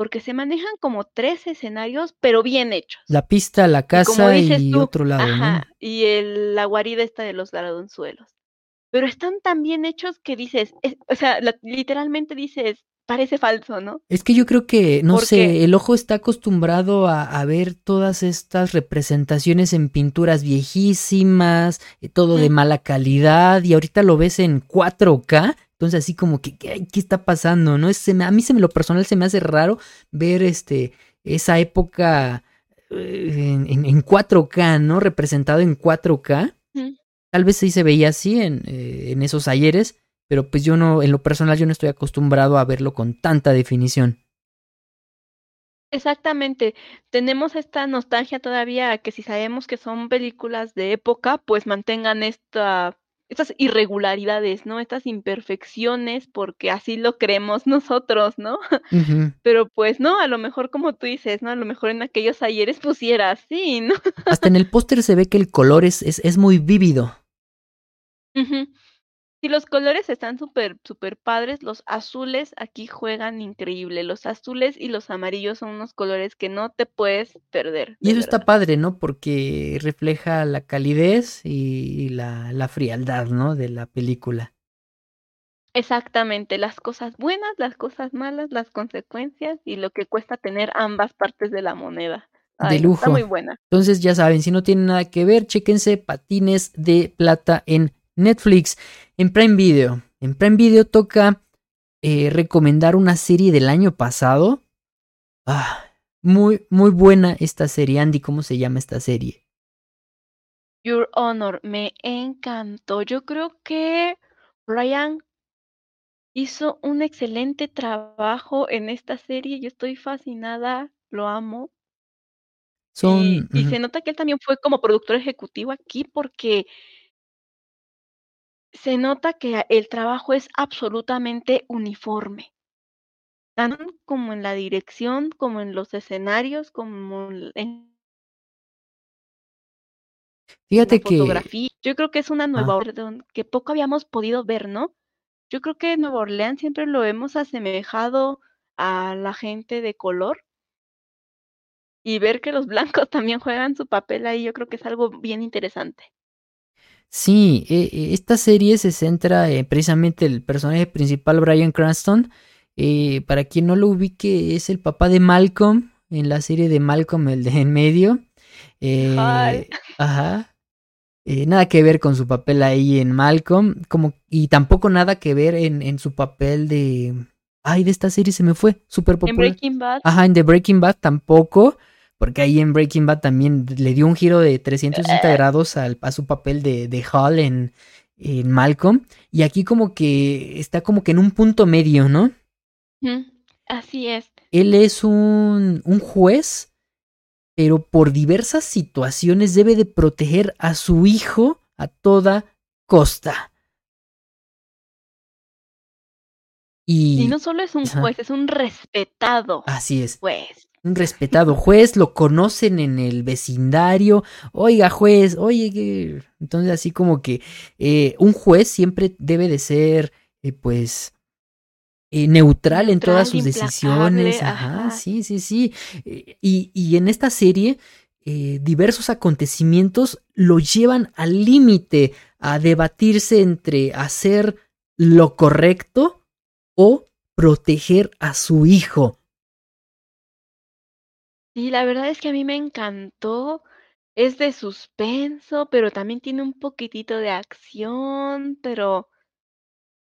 Porque se manejan como tres escenarios, pero bien hechos. La pista, la Y como casa dices y tú, otro lado, ¿no? ajá, y el, la guarida esta de los ladronzuelos. Pero están tan bien hechos que dices, es- o sea, la- literalmente dices, parece falso, ¿no? Es que yo creo que, no sé, el ojo está acostumbrado a, a ver todas estas representaciones en pinturas viejísimas, eh, todo de mala calidad, y ahorita lo ves en 4K, entonces así como que, ¿qué, qué está pasando? ¿No? Es- a mí se me lo personal se me hace raro ver este, esa época eh, en, en- en 4K, ¿no? Representado en 4K. Ujú. Tal vez sí se veía así en, eh, en esos ayeres, pero pues yo no, en lo personal yo no estoy acostumbrado a verlo con tanta definición. Exactamente. Tenemos esta nostalgia todavía a que si sabemos que son películas de época, pues mantengan esta, estas irregularidades, ¿no? Estas imperfecciones, porque así lo creemos nosotros, ¿no? [laughs] Pero pues no, a lo mejor como tú dices, ¿no? A lo mejor en aquellos ayeres pusiera así, ¿no? Hasta en el póster se ve que el color es, es, es muy vívido. Sí, los colores están súper, súper padres. Los azules aquí juegan increíble. Los azules y los amarillos son unos colores que no te puedes perder. Y eso está padre, ¿no? Porque refleja la calidez y la, la frialdad, ¿no? De la película. Exactamente, las cosas buenas, las cosas malas, las consecuencias y lo que cuesta tener ambas partes de la moneda. De no, está lujo. muy buena. Entonces ya saben, si no tienen nada que ver, chéquense Patines de Plata en Netflix, en Prime Video. En Prime Video toca eh, recomendar una serie del año pasado. Ah, muy, muy buena esta serie. Andy, ¿cómo se llama esta serie? Your Honor, me encantó. Yo creo que Ryan hizo un excelente trabajo en esta serie. Yo estoy fascinada, lo amo. Son. Y, se nota que él también fue como productor ejecutivo aquí porque se nota que el trabajo es absolutamente uniforme. Tanto como en la dirección, como en los escenarios, como en la Fíjate que. fotografía. Yo creo que es una Nueva Ah. Orleans que poco habíamos podido ver, ¿no? Yo creo que Nueva Orleans siempre lo hemos asemejado a la gente de color. Y ver que los blancos [laughs] también juegan su papel ahí, yo creo que es algo bien interesante. Sí, e- e- esta serie se centra eh, precisamente el personaje principal, Brian Cranston. eh, para quien no lo ubique, es el papá de Malcolm en la serie de Malcolm, el de en medio. Eh, [laughs] ajá. Eh, nada que ver con su papel ahí en Malcolm, como, y tampoco nada que ver en, en su papel de. Ay, de esta serie se me fue, súper En popular. Breaking Bad. Ajá, en The Breaking Bad tampoco, porque ahí en Breaking Bad también le dio un giro de 360 grados al, a su papel de, de Hall en, en Malcolm. Y aquí como que está como que en un punto medio, ¿no? Así es. Él es un, un juez, pero por diversas situaciones debe de proteger a su hijo a toda costa. Y Y no solo es un Ajá. juez, es un respetado así es. juez. Un respetado juez, lo conocen en el vecindario, oiga juez, oye, que-". entonces así como que eh, un juez siempre debe de ser, eh, pues, eh, neutral, en todas sus decisiones, ajá, ajá. sí, sí, sí, y, y en esta serie diversos acontecimientos lo llevan al límite a debatirse entre hacer lo correcto o proteger a su hijo. Y la verdad es que a mí me encantó. Es de suspenso, pero también tiene un poquitito de acción, pero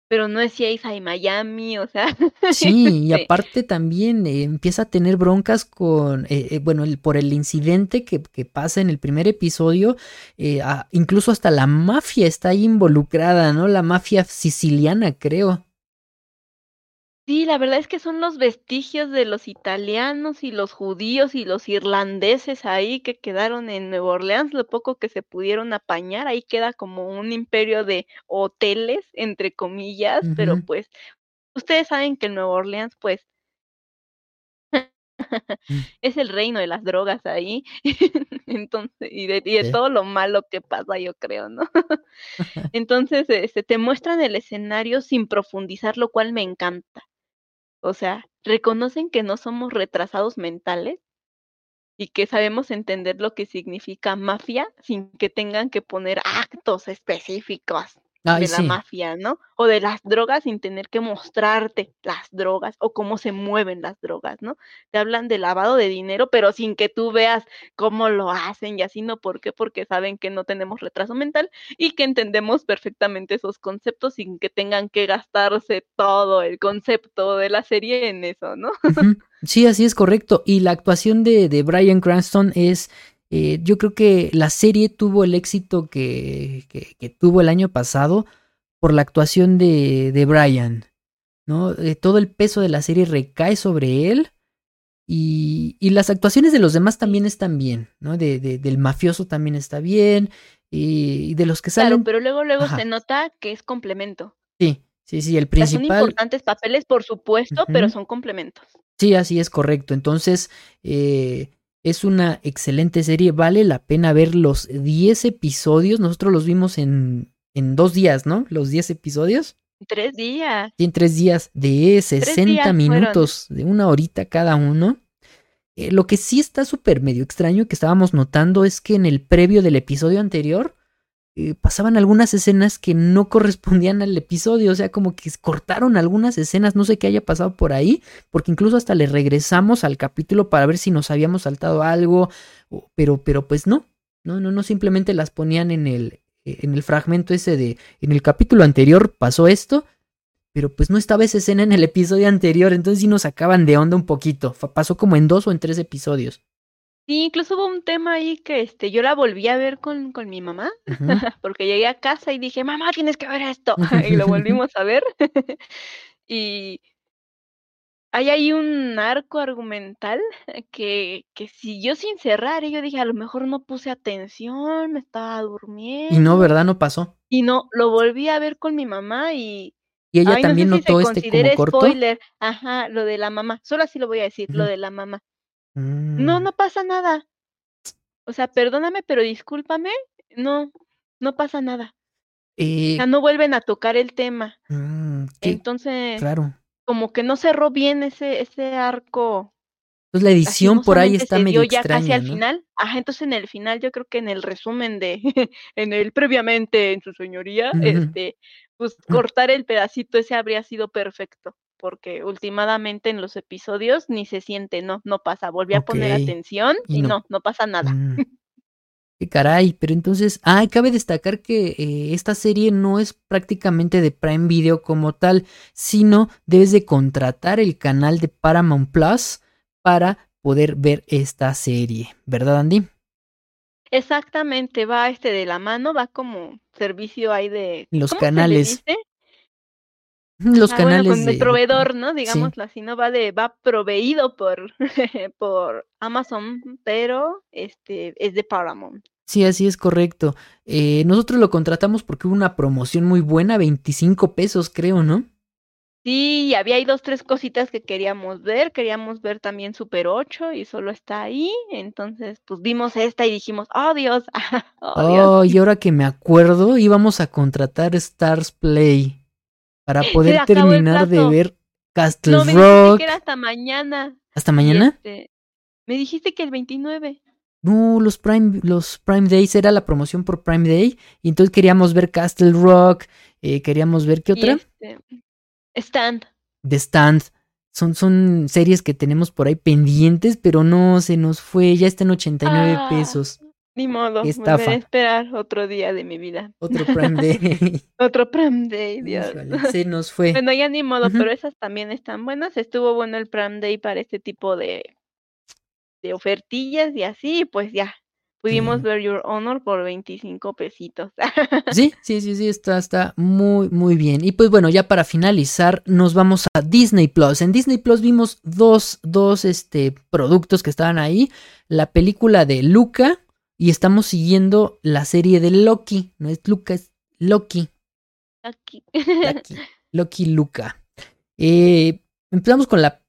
pero no es CSI Miami, o sea, [laughs] Sí, y este, aparte también eh, empieza a tener broncas con, eh, eh, bueno, el- por el incidente que, que pasa en el primer episodio, eh, a- incluso hasta la mafia está ahí involucrada, ¿no? La mafia siciliana, creo. Sí, la verdad es que son los vestigios de los italianos y los judíos y los irlandeses ahí que quedaron en Nueva Orleans, lo poco que se pudieron apañar, ahí queda como un imperio de hoteles, entre comillas, pero pues ustedes saben que Nueva Orleans pues Mm. [laughs] es el reino de las drogas ahí, [laughs] entonces, y de, y de Sí. todo lo malo que pasa, yo creo, ¿no? [laughs] Entonces, este, te muestran el escenario sin profundizar, lo cual me encanta. O sea, reconocen que no somos retrasados mentales y que sabemos entender lo que significa mafia sin que tengan que poner actos específicos Ay, de la sí. mafia, ¿no? O de las drogas sin tener que mostrarte las drogas o cómo se mueven las drogas, ¿no? Te hablan de lavado de dinero, pero sin que tú veas cómo lo hacen y así, ¿no? ¿Por qué? Porque saben que no tenemos retraso mental y que entendemos perfectamente esos conceptos sin que tengan que gastarse todo el concepto de la serie en eso, ¿no? Sí, así es correcto. Y la actuación de, de Bryan Cranston es, eh, yo creo que la serie tuvo el éxito que, que- que tuvo el año pasado por la actuación de, de Brian, ¿no? Eh, todo el peso de la serie recae sobre él y, y las actuaciones de los demás también están bien, ¿no? De, de- del mafioso también está bien y, y de los que Claro, salen... pero luego, luego Ajá. se nota que es complemento. Sí, sí, sí, el O sea, son principal... importantes papeles, por supuesto, pero son complementos. Sí, así es correcto. Entonces, eh, es una excelente serie. Vale la pena ver los 10 episodios. Nosotros los vimos en, en dos días, ¿no? Los 10 episodios. Tres días. Y en tres días de 60 días fueron. minutos, de una horita cada uno. Eh, lo que sí está súper medio extraño que estábamos notando es que en el previo del episodio anterior eh, pasaban algunas escenas que no correspondían al episodio, o sea, como que cortaron algunas escenas, no sé qué haya pasado por ahí, porque incluso hasta le regresamos al capítulo para ver si nos habíamos saltado algo, pero, pero pues no, no, no, no, simplemente las ponían en el, en el fragmento ese de, en el capítulo anterior pasó esto, pero pues no estaba esa escena en el episodio anterior, entonces sí nos sacaban de onda un poquito, pasó como en dos o en tres episodios. Sí, incluso hubo un tema ahí que este, yo la volví a ver con, con mi mamá, [laughs] porque llegué a casa y dije, mamá, tienes que ver esto. [laughs] y lo [laughs] volvimos a ver. y hay ahí un arco argumental que, que siguió sin cerrar. Y yo dije, a lo mejor no puse atención, me estaba durmiendo. Y no, ¿verdad? No pasó. Y no, lo volví a ver con mi mamá y Y ella Ay, no también sé si se notó este como corto. spoiler. Ajá, lo de la mamá. Solo así lo voy a decir, lo de la mamá. No, Mm, no pasa nada. O sea, perdóname, pero discúlpame. No, no pasa nada. O eh, sea, no vuelven a tocar el tema. mm, qué Entonces, raro. como que no cerró bien ese, ese arco. Entonces la edición por ahí está medio dio ya casi al ¿no? final. Ajá, entonces en el final yo creo que en el resumen de, [laughs] en el previamente en su señoría, este, pues Mm. cortar el pedacito ese habría sido perfecto, porque últimamente en los episodios ni se siente, no, no pasa. Volví a poner atención y y no. no, no pasa nada. Mm. [laughs] Qué caray, pero entonces, ah, cabe destacar que eh, esta serie no es prácticamente de Prime Video como tal, sino debes de contratar el canal de Paramount Plus para poder ver esta serie, ¿verdad, Andy? Exactamente, va este de la mano, va como servicio ahí de, Los ¿cómo se le canales, dice? [laughs] los Ah, bueno, canales con el de, proveedor, ¿no? sí, Digámoslo así, ¿no? Va de, va proveído por, [laughs] por Amazon, pero este es de Paramount. sí, así es correcto. Eh, nosotros lo contratamos porque hubo una promoción muy buena, 25 pesos creo, ¿no? Sí, había ahí dos, tres cositas que queríamos ver. Queríamos ver también Super 8 y solo está ahí. Entonces, pues vimos esta y dijimos, oh Dios, [laughs] oh Dios. Oh, y ahora que me acuerdo, íbamos a contratar Stars Play para [laughs] poder terminar de ver Castle No, me dijiste Rock. que era hasta mañana. ¿Hasta mañana? este, me dijiste que el 29. No, los Prime, los Prime Days era la promoción por Prime Day. Y entonces queríamos ver Castle Rock. eh, queríamos ver, ¿qué otra? este, Stand. The Stand. Son, son series que tenemos por ahí pendientes, pero no se nos fue. Ya está en 89 Ah, pesos. Ni modo, estafa. veré esperar otro día de mi vida. Otro [laughs] Prime Day. Otro Prime Day, Dios. Híjole, se nos fue. Bueno, ya ni modo, pero esas también están buenas. Estuvo bueno el Prime Day para este tipo de, de ofertillas y así, pues ya. Pudimos Sí. ver Your Honor por 25 pesitos. [laughs] Sí, sí, sí, sí, está, está muy, muy bien. Y pues bueno, ya para finalizar, nos vamos a Disney Plus. En Disney Plus vimos dos, dos este, productos que estaban ahí. La película de Luca y estamos siguiendo la serie de Loki. No es Luca, es Loki. Loki, [laughs] Loki Luca. Eh, empezamos con la,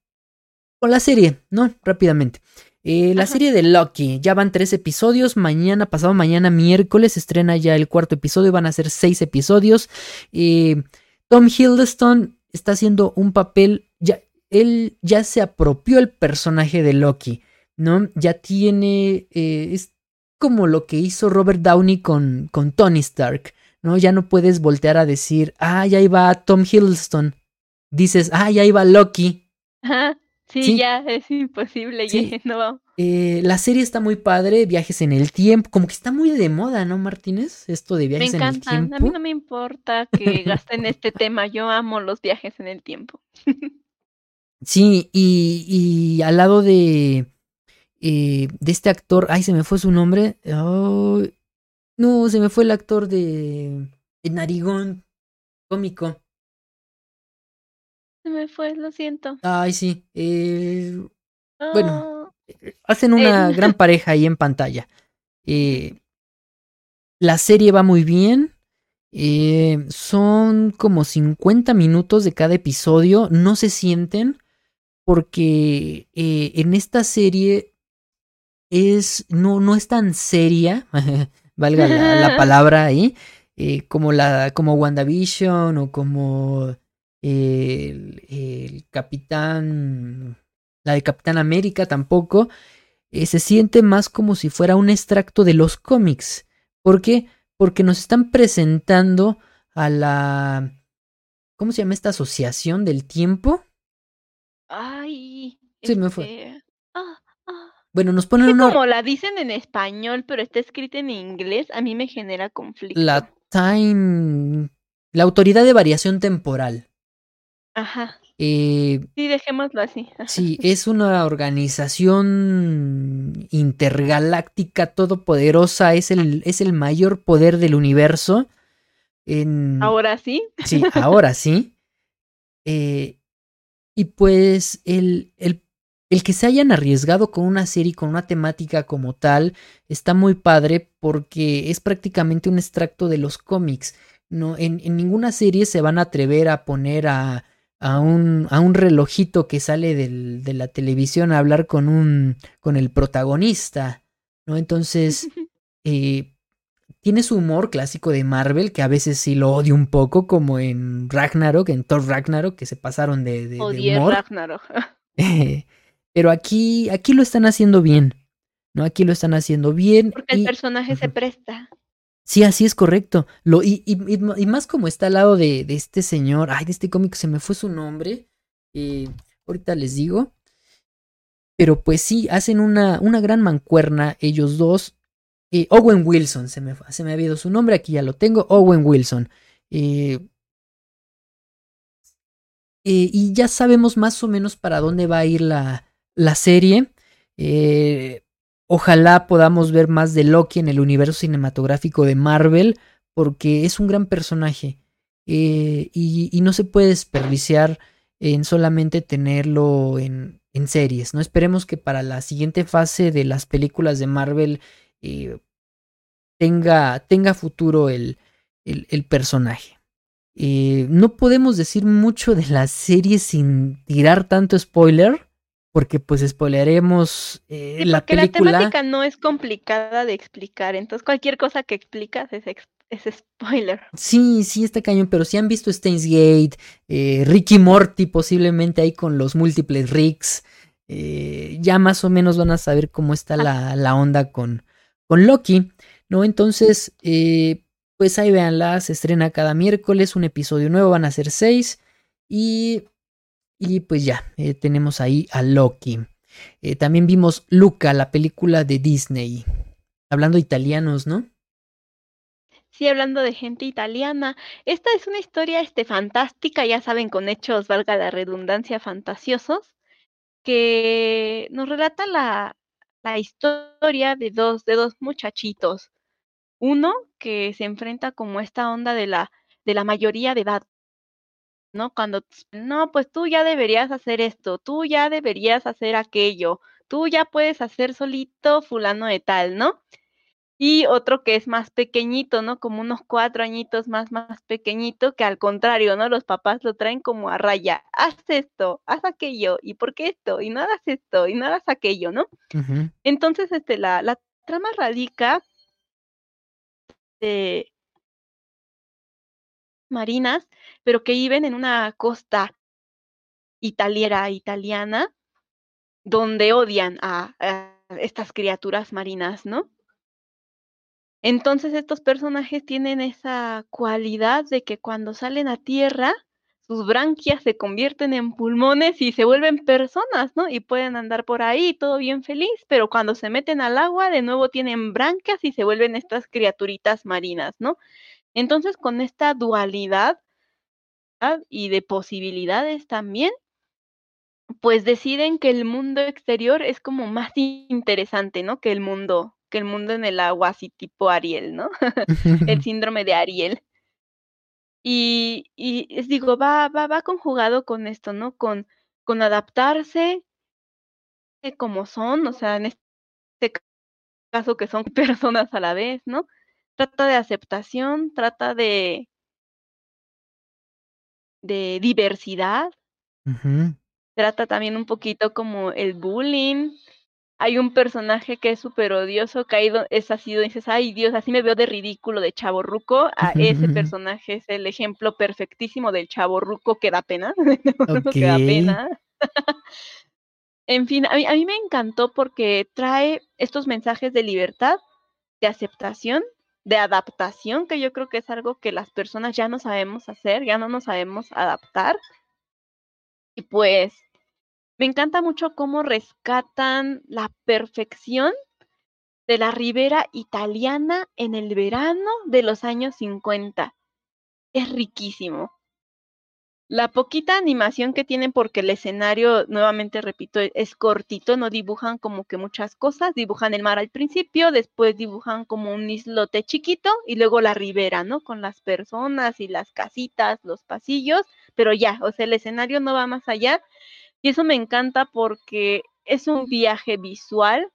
con la serie, ¿no? Rápidamente. Eh, la Ajá. serie de Loki, ya van tres episodios, mañana, pasado mañana, miércoles, estrena ya el cuarto episodio, van a ser seis episodios. Eh, Tom Hiddleston está haciendo un papel, ya, él ya se apropió el personaje de Loki, ¿no? Ya tiene, eh, es como lo que hizo Robert Downey con, con Tony Stark, ¿no? Ya no puedes voltear a decir, ah, ya iba Tom Hiddleston. Dices, ah, ya iba Loki. Ajá. Sí, Sí. ya es imposible. Sí. ya [laughs] no Eh, la serie está muy padre, viajes en el tiempo, como que está muy de moda, ¿no, Martínez? Esto de Me viajes en el encantan. A mí tiempo. no me importa que gasten este tema. Yo amo los viajes en el tiempo. [laughs] Sí, y, y al lado de, eh, de este actor, ay, se me fue su nombre. No, se me fue el actor de, de Narigón, cómico. Se me fue, lo siento. Ay, sí. eh, Bueno. Ah, hacen una Él. gran [laughs] pareja ahí en pantalla. Eh, la serie va muy bien. eh, son como 50 minutos de cada episodio. No se sienten porque eh, en esta serie es no, no es tan seria, [laughs] valga la, la [laughs] palabra ahí, eh, como la como WandaVision o como el, el Capitán la de Capitán América tampoco, eh, se siente más como si fuera un extracto de los cómics. ¿Por qué? Porque nos están presentando a la... ¿Cómo se llama esta asociación del tiempo? Ay. Sí, me fue. Bueno, nos Es ponen que una... como la dicen en español, pero está escrita en inglés, a mí me genera conflicto. La Time... La Autoridad de Variación Temporal. Ajá. Eh, Sí, dejémoslo así. sí, [laughs] es una organización intergaláctica todopoderosa, es el, es el mayor poder del universo. En... Ahora sí. Sí, ahora sí. [laughs] Eh, y pues el, el, el que se hayan arriesgado con una serie, con una temática como tal, está muy padre porque es prácticamente un extracto de los cómics. No, en, en ninguna serie se van a atrever a poner a, a, un, a un relojito que sale del, de la televisión a hablar con un con el protagonista. ¿No? Entonces, [laughs] eh, tiene su humor clásico de Marvel, que a veces sí lo odio un poco, como en Ragnarok, en Thor Ragnarok, que se pasaron de, de- humor. Ragnarok. [laughs] Pero aquí, aquí lo están haciendo bien. ¿No? Aquí lo están haciendo bien. Porque el personaje se presta. Sí, así es correcto. Lo, y, y- más como está al lado de, de este señor, ay, de este cómic se me fue su nombre. eh, ahorita les digo. Pero pues sí, hacen una, una gran mancuerna ellos dos. Eh, Owen Wilson, se me, se me ha ido su nombre, aquí ya lo tengo. Owen Wilson. Eh, eh, y ya sabemos más o menos para dónde va a ir la, la serie. Eh, Ojalá podamos ver más de Loki en el universo cinematográfico de Marvel, porque es un gran personaje eh, y, no se puede desperdiciar en solamente tenerlo en, en series. No esperemos que para la siguiente fase de las películas de Marvel eh, tenga, tenga futuro el, el, personaje. No podemos decir mucho de la serie sin tirar tanto spoiler porque pues spoileremos eh, Sí, la porque la película. temática no es complicada de explicar, entonces cualquier cosa que explicas es, spoiler. Sí, sí, está cañón, pero si han visto Steins Gate, eh, Ricky Morty posiblemente ahí con los múltiples Ricks, eh, ya más o menos van a saber cómo está la, la onda con, con Loki, ¿no? Entonces, eh, pues ahí véanla, se estrena cada miércoles un episodio nuevo, van a ser seis y, y pues ya, eh, tenemos ahí a Loki. Eh, también vimos Luca, la película de Disney, hablando italianos, ¿no? Sí, hablando de gente italiana, esta es una historia este, fantástica, ya saben, con hechos, valga la redundancia, fantasiosos, que nos relata la, la historia de dos, de dos muchachitos. Uno que se enfrenta como esta onda de la, de la mayoría de edad, ¿no? Cuando, no, pues tú ya deberías hacer esto, tú ya deberías hacer aquello, tú ya puedes hacer solito fulano de tal, ¿no? Y otro que es más pequeñito, ¿no? Como unos cuatro añitos más, más pequeñito, que al contrario, ¿no? Los papás lo traen como a raya, haz esto, haz aquello, y por qué esto, y no hagas esto, y no hagas aquello, ¿no? Entonces, este, la, la trama radica de marinas, pero que viven en una costa italiera, italiana, donde odian a, a estas criaturas marinas, ¿no? Entonces estos personajes tienen esa cualidad de que cuando salen a tierra, sus branquias se convierten en pulmones y se vuelven personas, ¿no? Y pueden andar por ahí todo bien feliz, pero cuando se meten al agua, de nuevo tienen branquias y se vuelven estas criaturitas marinas, ¿no? Entonces con esta dualidad y de posibilidades también, pues deciden que el mundo exterior es como más interesante, ¿no? Que el mundo, que el mundo en el agua, así tipo Ariel, ¿no? [laughs] el [laughs] síndrome de Ariel. Y, y es, digo, va, va, va conjugado con esto, ¿no? Con, con adaptarse como son, o sea, en este ca- caso que son [laughs] personas a la vez, ¿no? Trata de aceptación, trata de, de diversidad, trata también un poquito como el bullying. Hay un personaje que es súper odioso, que ahí do- es así, dices, ay Dios, así me veo de ridículo de chaborruco. A ese personaje es el ejemplo perfectísimo del chaborruco que da pena, [laughs] que da pena. En fin, a mí, a mí me encantó porque trae estos mensajes de libertad, de aceptación, de adaptación, que yo creo que es algo que las personas ya no sabemos hacer, ya no nos sabemos adaptar. Y pues me encanta mucho cómo rescatan la perfección de la ribera italiana en el verano de los años 50. Es riquísimo. La poquita animación que tienen, porque el escenario, nuevamente repito, e- es cortito, no dibujan como que muchas cosas, dibujan el mar al principio, después dibujan como un islote chiquito y luego la ribera, ¿no? Con las personas y las casitas, los pasillos, pero ya, o sea, el escenario no va más allá y eso me encanta porque es un viaje visual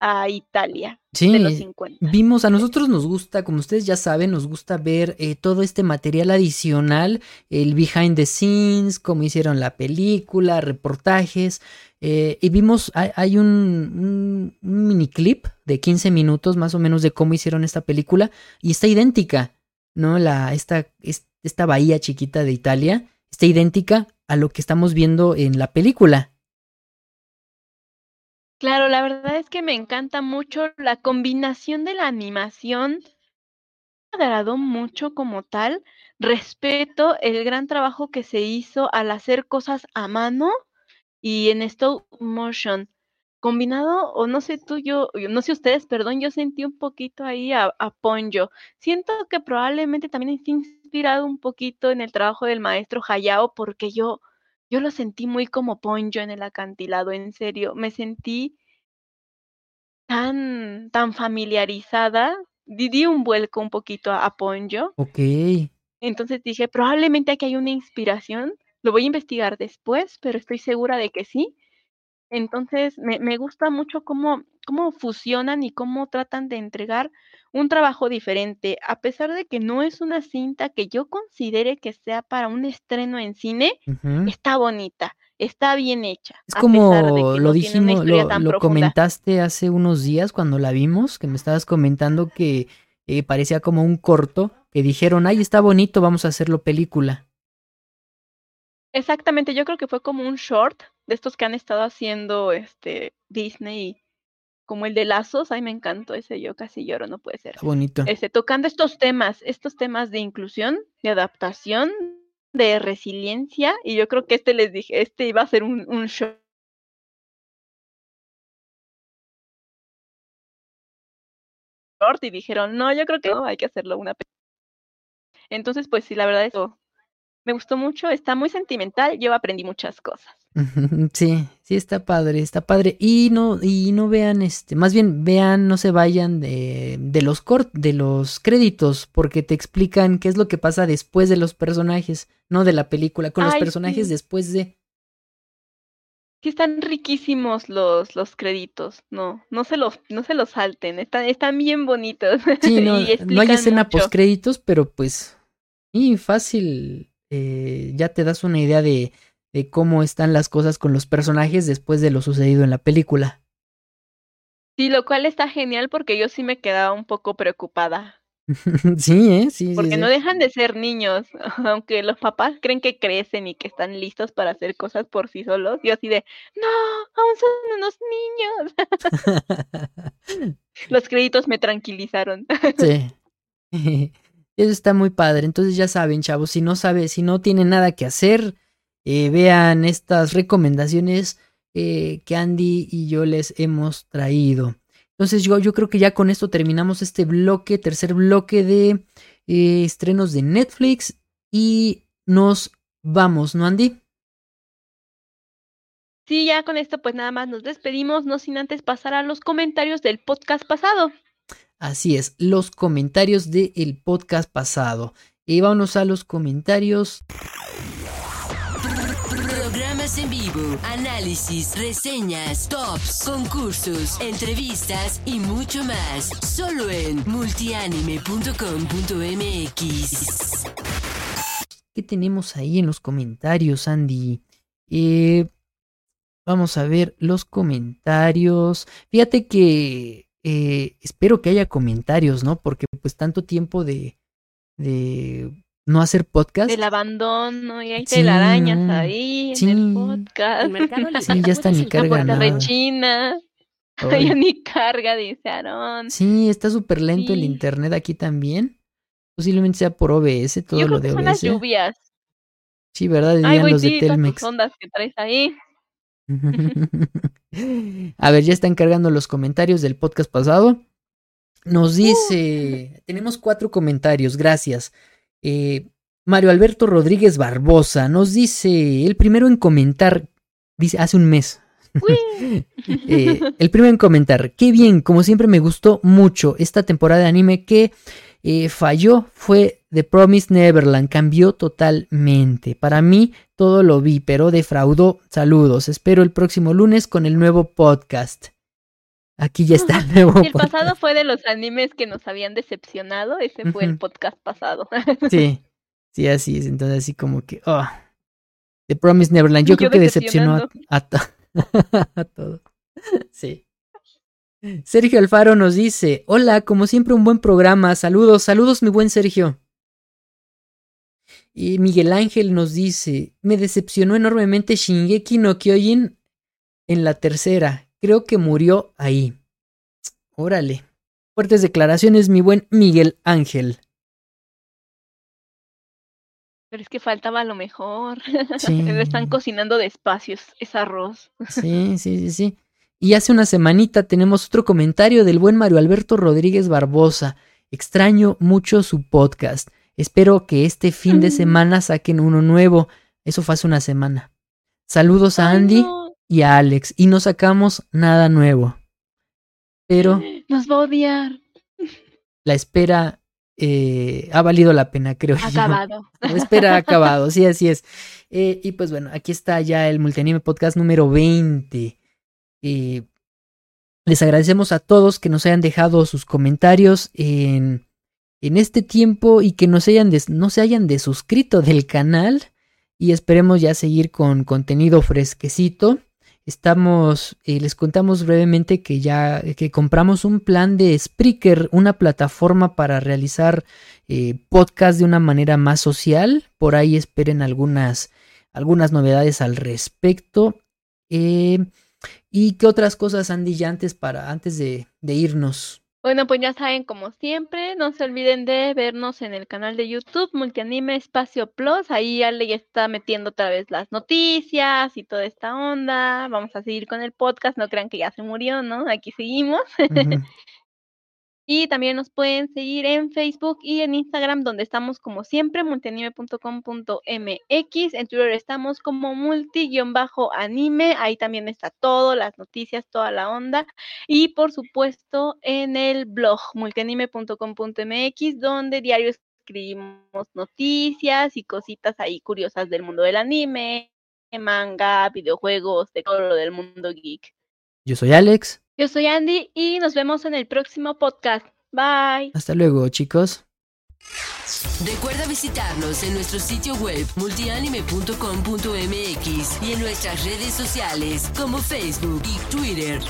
a Italia de los Sí, 50. vimos, a nosotros nos gusta, como ustedes ya saben, nos gusta ver eh, todo este material adicional, el behind the scenes, cómo hicieron la película, reportajes, eh, y vimos, hay, hay un, un, un mini clip de 15 minutos más o menos de cómo hicieron esta película, y está idéntica, ¿no? La, esta, es- esta bahía chiquita de Italia está idéntica a lo que estamos viendo en la película. Claro, la verdad es que me encanta mucho la combinación de la animación. Me agradó mucho como tal. Respeto el gran trabajo que se hizo al hacer cosas a mano y en stop motion. Combinado, o no sé tú, yo, no sé ustedes, perdón, yo sentí un poquito ahí a, a Ponyo. Siento que probablemente también está inspirado un poquito en el trabajo del maestro Hayao, porque yo yo lo sentí muy como Ponyo en el acantilado, en serio, me sentí tan tan familiarizada, di di un vuelco un poquito a Ponyo. Okey. Entonces dije: "Probablemente aquí hay una inspiración", lo voy a investigar después, pero estoy segura de que sí. Entonces, me me gusta mucho cómo cómo fusionan y cómo tratan de entregar un trabajo diferente, a pesar de que no es una cinta que yo considere que sea para un estreno en cine, está bonita, está bien hecha, Es como lo no dijimos lo comentaste hace unos días cuando la vimos, que me estabas comentando que, eh, parecía como un corto, que dijeron: "Ay, está bonito, vamos a hacerlo película". Exactamente, yo creo que fue como un short de estos que han estado haciendo, este, Disney, como el de Lazos, ay, me encantó ese, yo casi lloro, no puede ser. Bonito. Este, tocando estos temas, estos temas de inclusión, de adaptación, de resiliencia, y yo creo que este les dije, este iba a ser un un short y dijeron: "No, yo creo que no, hay que hacerlo una pe" Entonces, pues sí, la verdad eso me gustó mucho, está muy sentimental, yo aprendí muchas cosas. Sí, sí está padre, está padre. Y no y no vean, este, más bien vean, no se vayan de de los cort de los créditos, porque te explican qué es lo que pasa después de los personajes, no de la película, con los personajes sí. después de. Sí están riquísimos los los créditos, no no se los no se los salten, están están bien bonitos Sí, no, [laughs] y no hay escena mucho. postcréditos, pero pues, y fácil, eh, ya te das una idea de de cómo están las cosas con los personajes después de lo sucedido en la película. Sí, lo cual está genial porque yo sí me quedaba un poco preocupada. [laughs] Sí, ¿eh? Sí, sí, Porque no sí. dejan de ser niños, [laughs] aunque los papás creen que crecen y que están listos para hacer cosas por sí solos, yo así de: "No, aún son unos niños". [laughs] Los créditos me tranquilizaron. Sí. Eso está muy padre. Entonces ya saben, chavos, si no sabe si no tienen nada que hacer, eh, vean estas recomendaciones, eh, que Andy y yo les hemos traído. Entonces yo yo creo que ya con esto terminamos este bloque, tercer bloque de, eh, estrenos de Netflix y nos vamos, ¿no, Andy? Sí, ya con esto, pues, nada más nos despedimos, no sin antes pasar a los comentarios del podcast pasado. Así es, los comentarios del podcast pasado. Y vámonos a los comentarios. Programas en vivo, análisis, reseñas, tops, concursos, entrevistas y mucho más. Solo en multianime.com.mx. ¿Qué tenemos ahí en los comentarios, Andy? Eh, vamos a ver los comentarios. Fíjate que eh, espero que haya comentarios, ¿no? Porque pues tanto tiempo de, de no hacer podcast. Del abandono, y hay Sí, telarañas no. ahí Sí. en el podcast. El mercado [laughs] Sí, ya está ni carga nada. rechina, [laughs] Ay, ya ni carga, dice Aarón. Sí, está súper lento el internet aquí también. Posiblemente sea por OBS, todo Yo lo creo que de son las OBS. lluvias. Sí, ¿verdad? Ay, Dirían los de Telmex. ondas que traes ahí. [laughs] A ver, ya están cargando los comentarios del podcast pasado. Nos dice, tenemos cuatro comentarios, gracias. Eh, Mario Alberto Rodríguez Barbosa nos dice, el primero en comentar, dice, hace un mes. [laughs] Eh, el primero en comentar, qué bien, como siempre me gustó mucho esta temporada de anime que eh, falló fue The Promised Neverland, cambió totalmente. Para mí todo lo vi, pero defraudó. Saludos, espero el próximo lunes con el nuevo podcast. Aquí ya está el [laughs] nuevo el podcast. pasado fue de los animes que nos habían decepcionado. Ese fue el podcast pasado. Sí, sí, así es. Entonces, así como que. oh. The Promised Neverland. Yo creo que decepcionó a, a, to- [laughs] a todos. Sí. Sergio Alfaro nos dice: Hola, como siempre, un buen programa. Saludos, saludos, mi buen Sergio. Y Miguel Ángel nos dice: Me decepcionó enormemente Shingeki no Kyojin en la tercera. creo que murió ahí. Órale. Fuertes declaraciones, mi buen Miguel Ángel. Pero es que faltaba lo mejor. Sí. [laughs] Le están cocinando despacio ese arroz. Sí, sí, sí, sí. Y hace una semanita tenemos otro comentario del buen Mario Alberto Rodríguez Barbosa. Extraño mucho su podcast. Espero que este fin de semana saquen uno nuevo. Eso fue hace una semana. Saludos a Andy y a Alex. Y no sacamos nada nuevo. Pero Nos va a odiar. la espera eh, ha valido la pena, creo yo. Acabado. La espera ha acabado, sí, así es. Eh, y pues bueno, aquí está ya el Multianime Podcast número 20. Eh, les agradecemos a todos que nos hayan dejado sus comentarios en, en este tiempo y que nos hayan des- no se hayan desuscrito del canal. Y esperemos ya seguir con contenido fresquecito. Estamos, eh, les contamos brevemente que ya que compramos un plan de Spreaker, una plataforma para realizar eh, podcast de una manera más social. Por ahí esperen algunas, algunas novedades al respecto. Eh, ¿Y qué otras cosas, Andy, ya antes, para, antes de irnos? Bueno, pues ya saben, como siempre, no se olviden de vernos en el canal de YouTube Multianime Espacio Plus. Ahí Ale ya está metiendo otra vez las noticias y toda esta onda. Vamos a seguir con el podcast, no crean que ya se murió, ¿no? Aquí seguimos. [laughs] Y también nos pueden seguir en Facebook y en Instagram, donde estamos como siempre, multianime.com.mx. En Twitter estamos como multi-anime. Ahí también está todo, las noticias, toda la onda. Y por supuesto, en el blog multianime.com.mx, donde diario escribimos noticias y cositas ahí curiosas del mundo del anime, manga, videojuegos, de todo lo del mundo geek. Yo soy Alex. Yo soy Andy y nos vemos en el próximo podcast. Bye. Hasta luego, chicos. Recuerda visitarnos en nuestro sitio web multianime.com.mx y en nuestras redes sociales como Facebook y Twitter.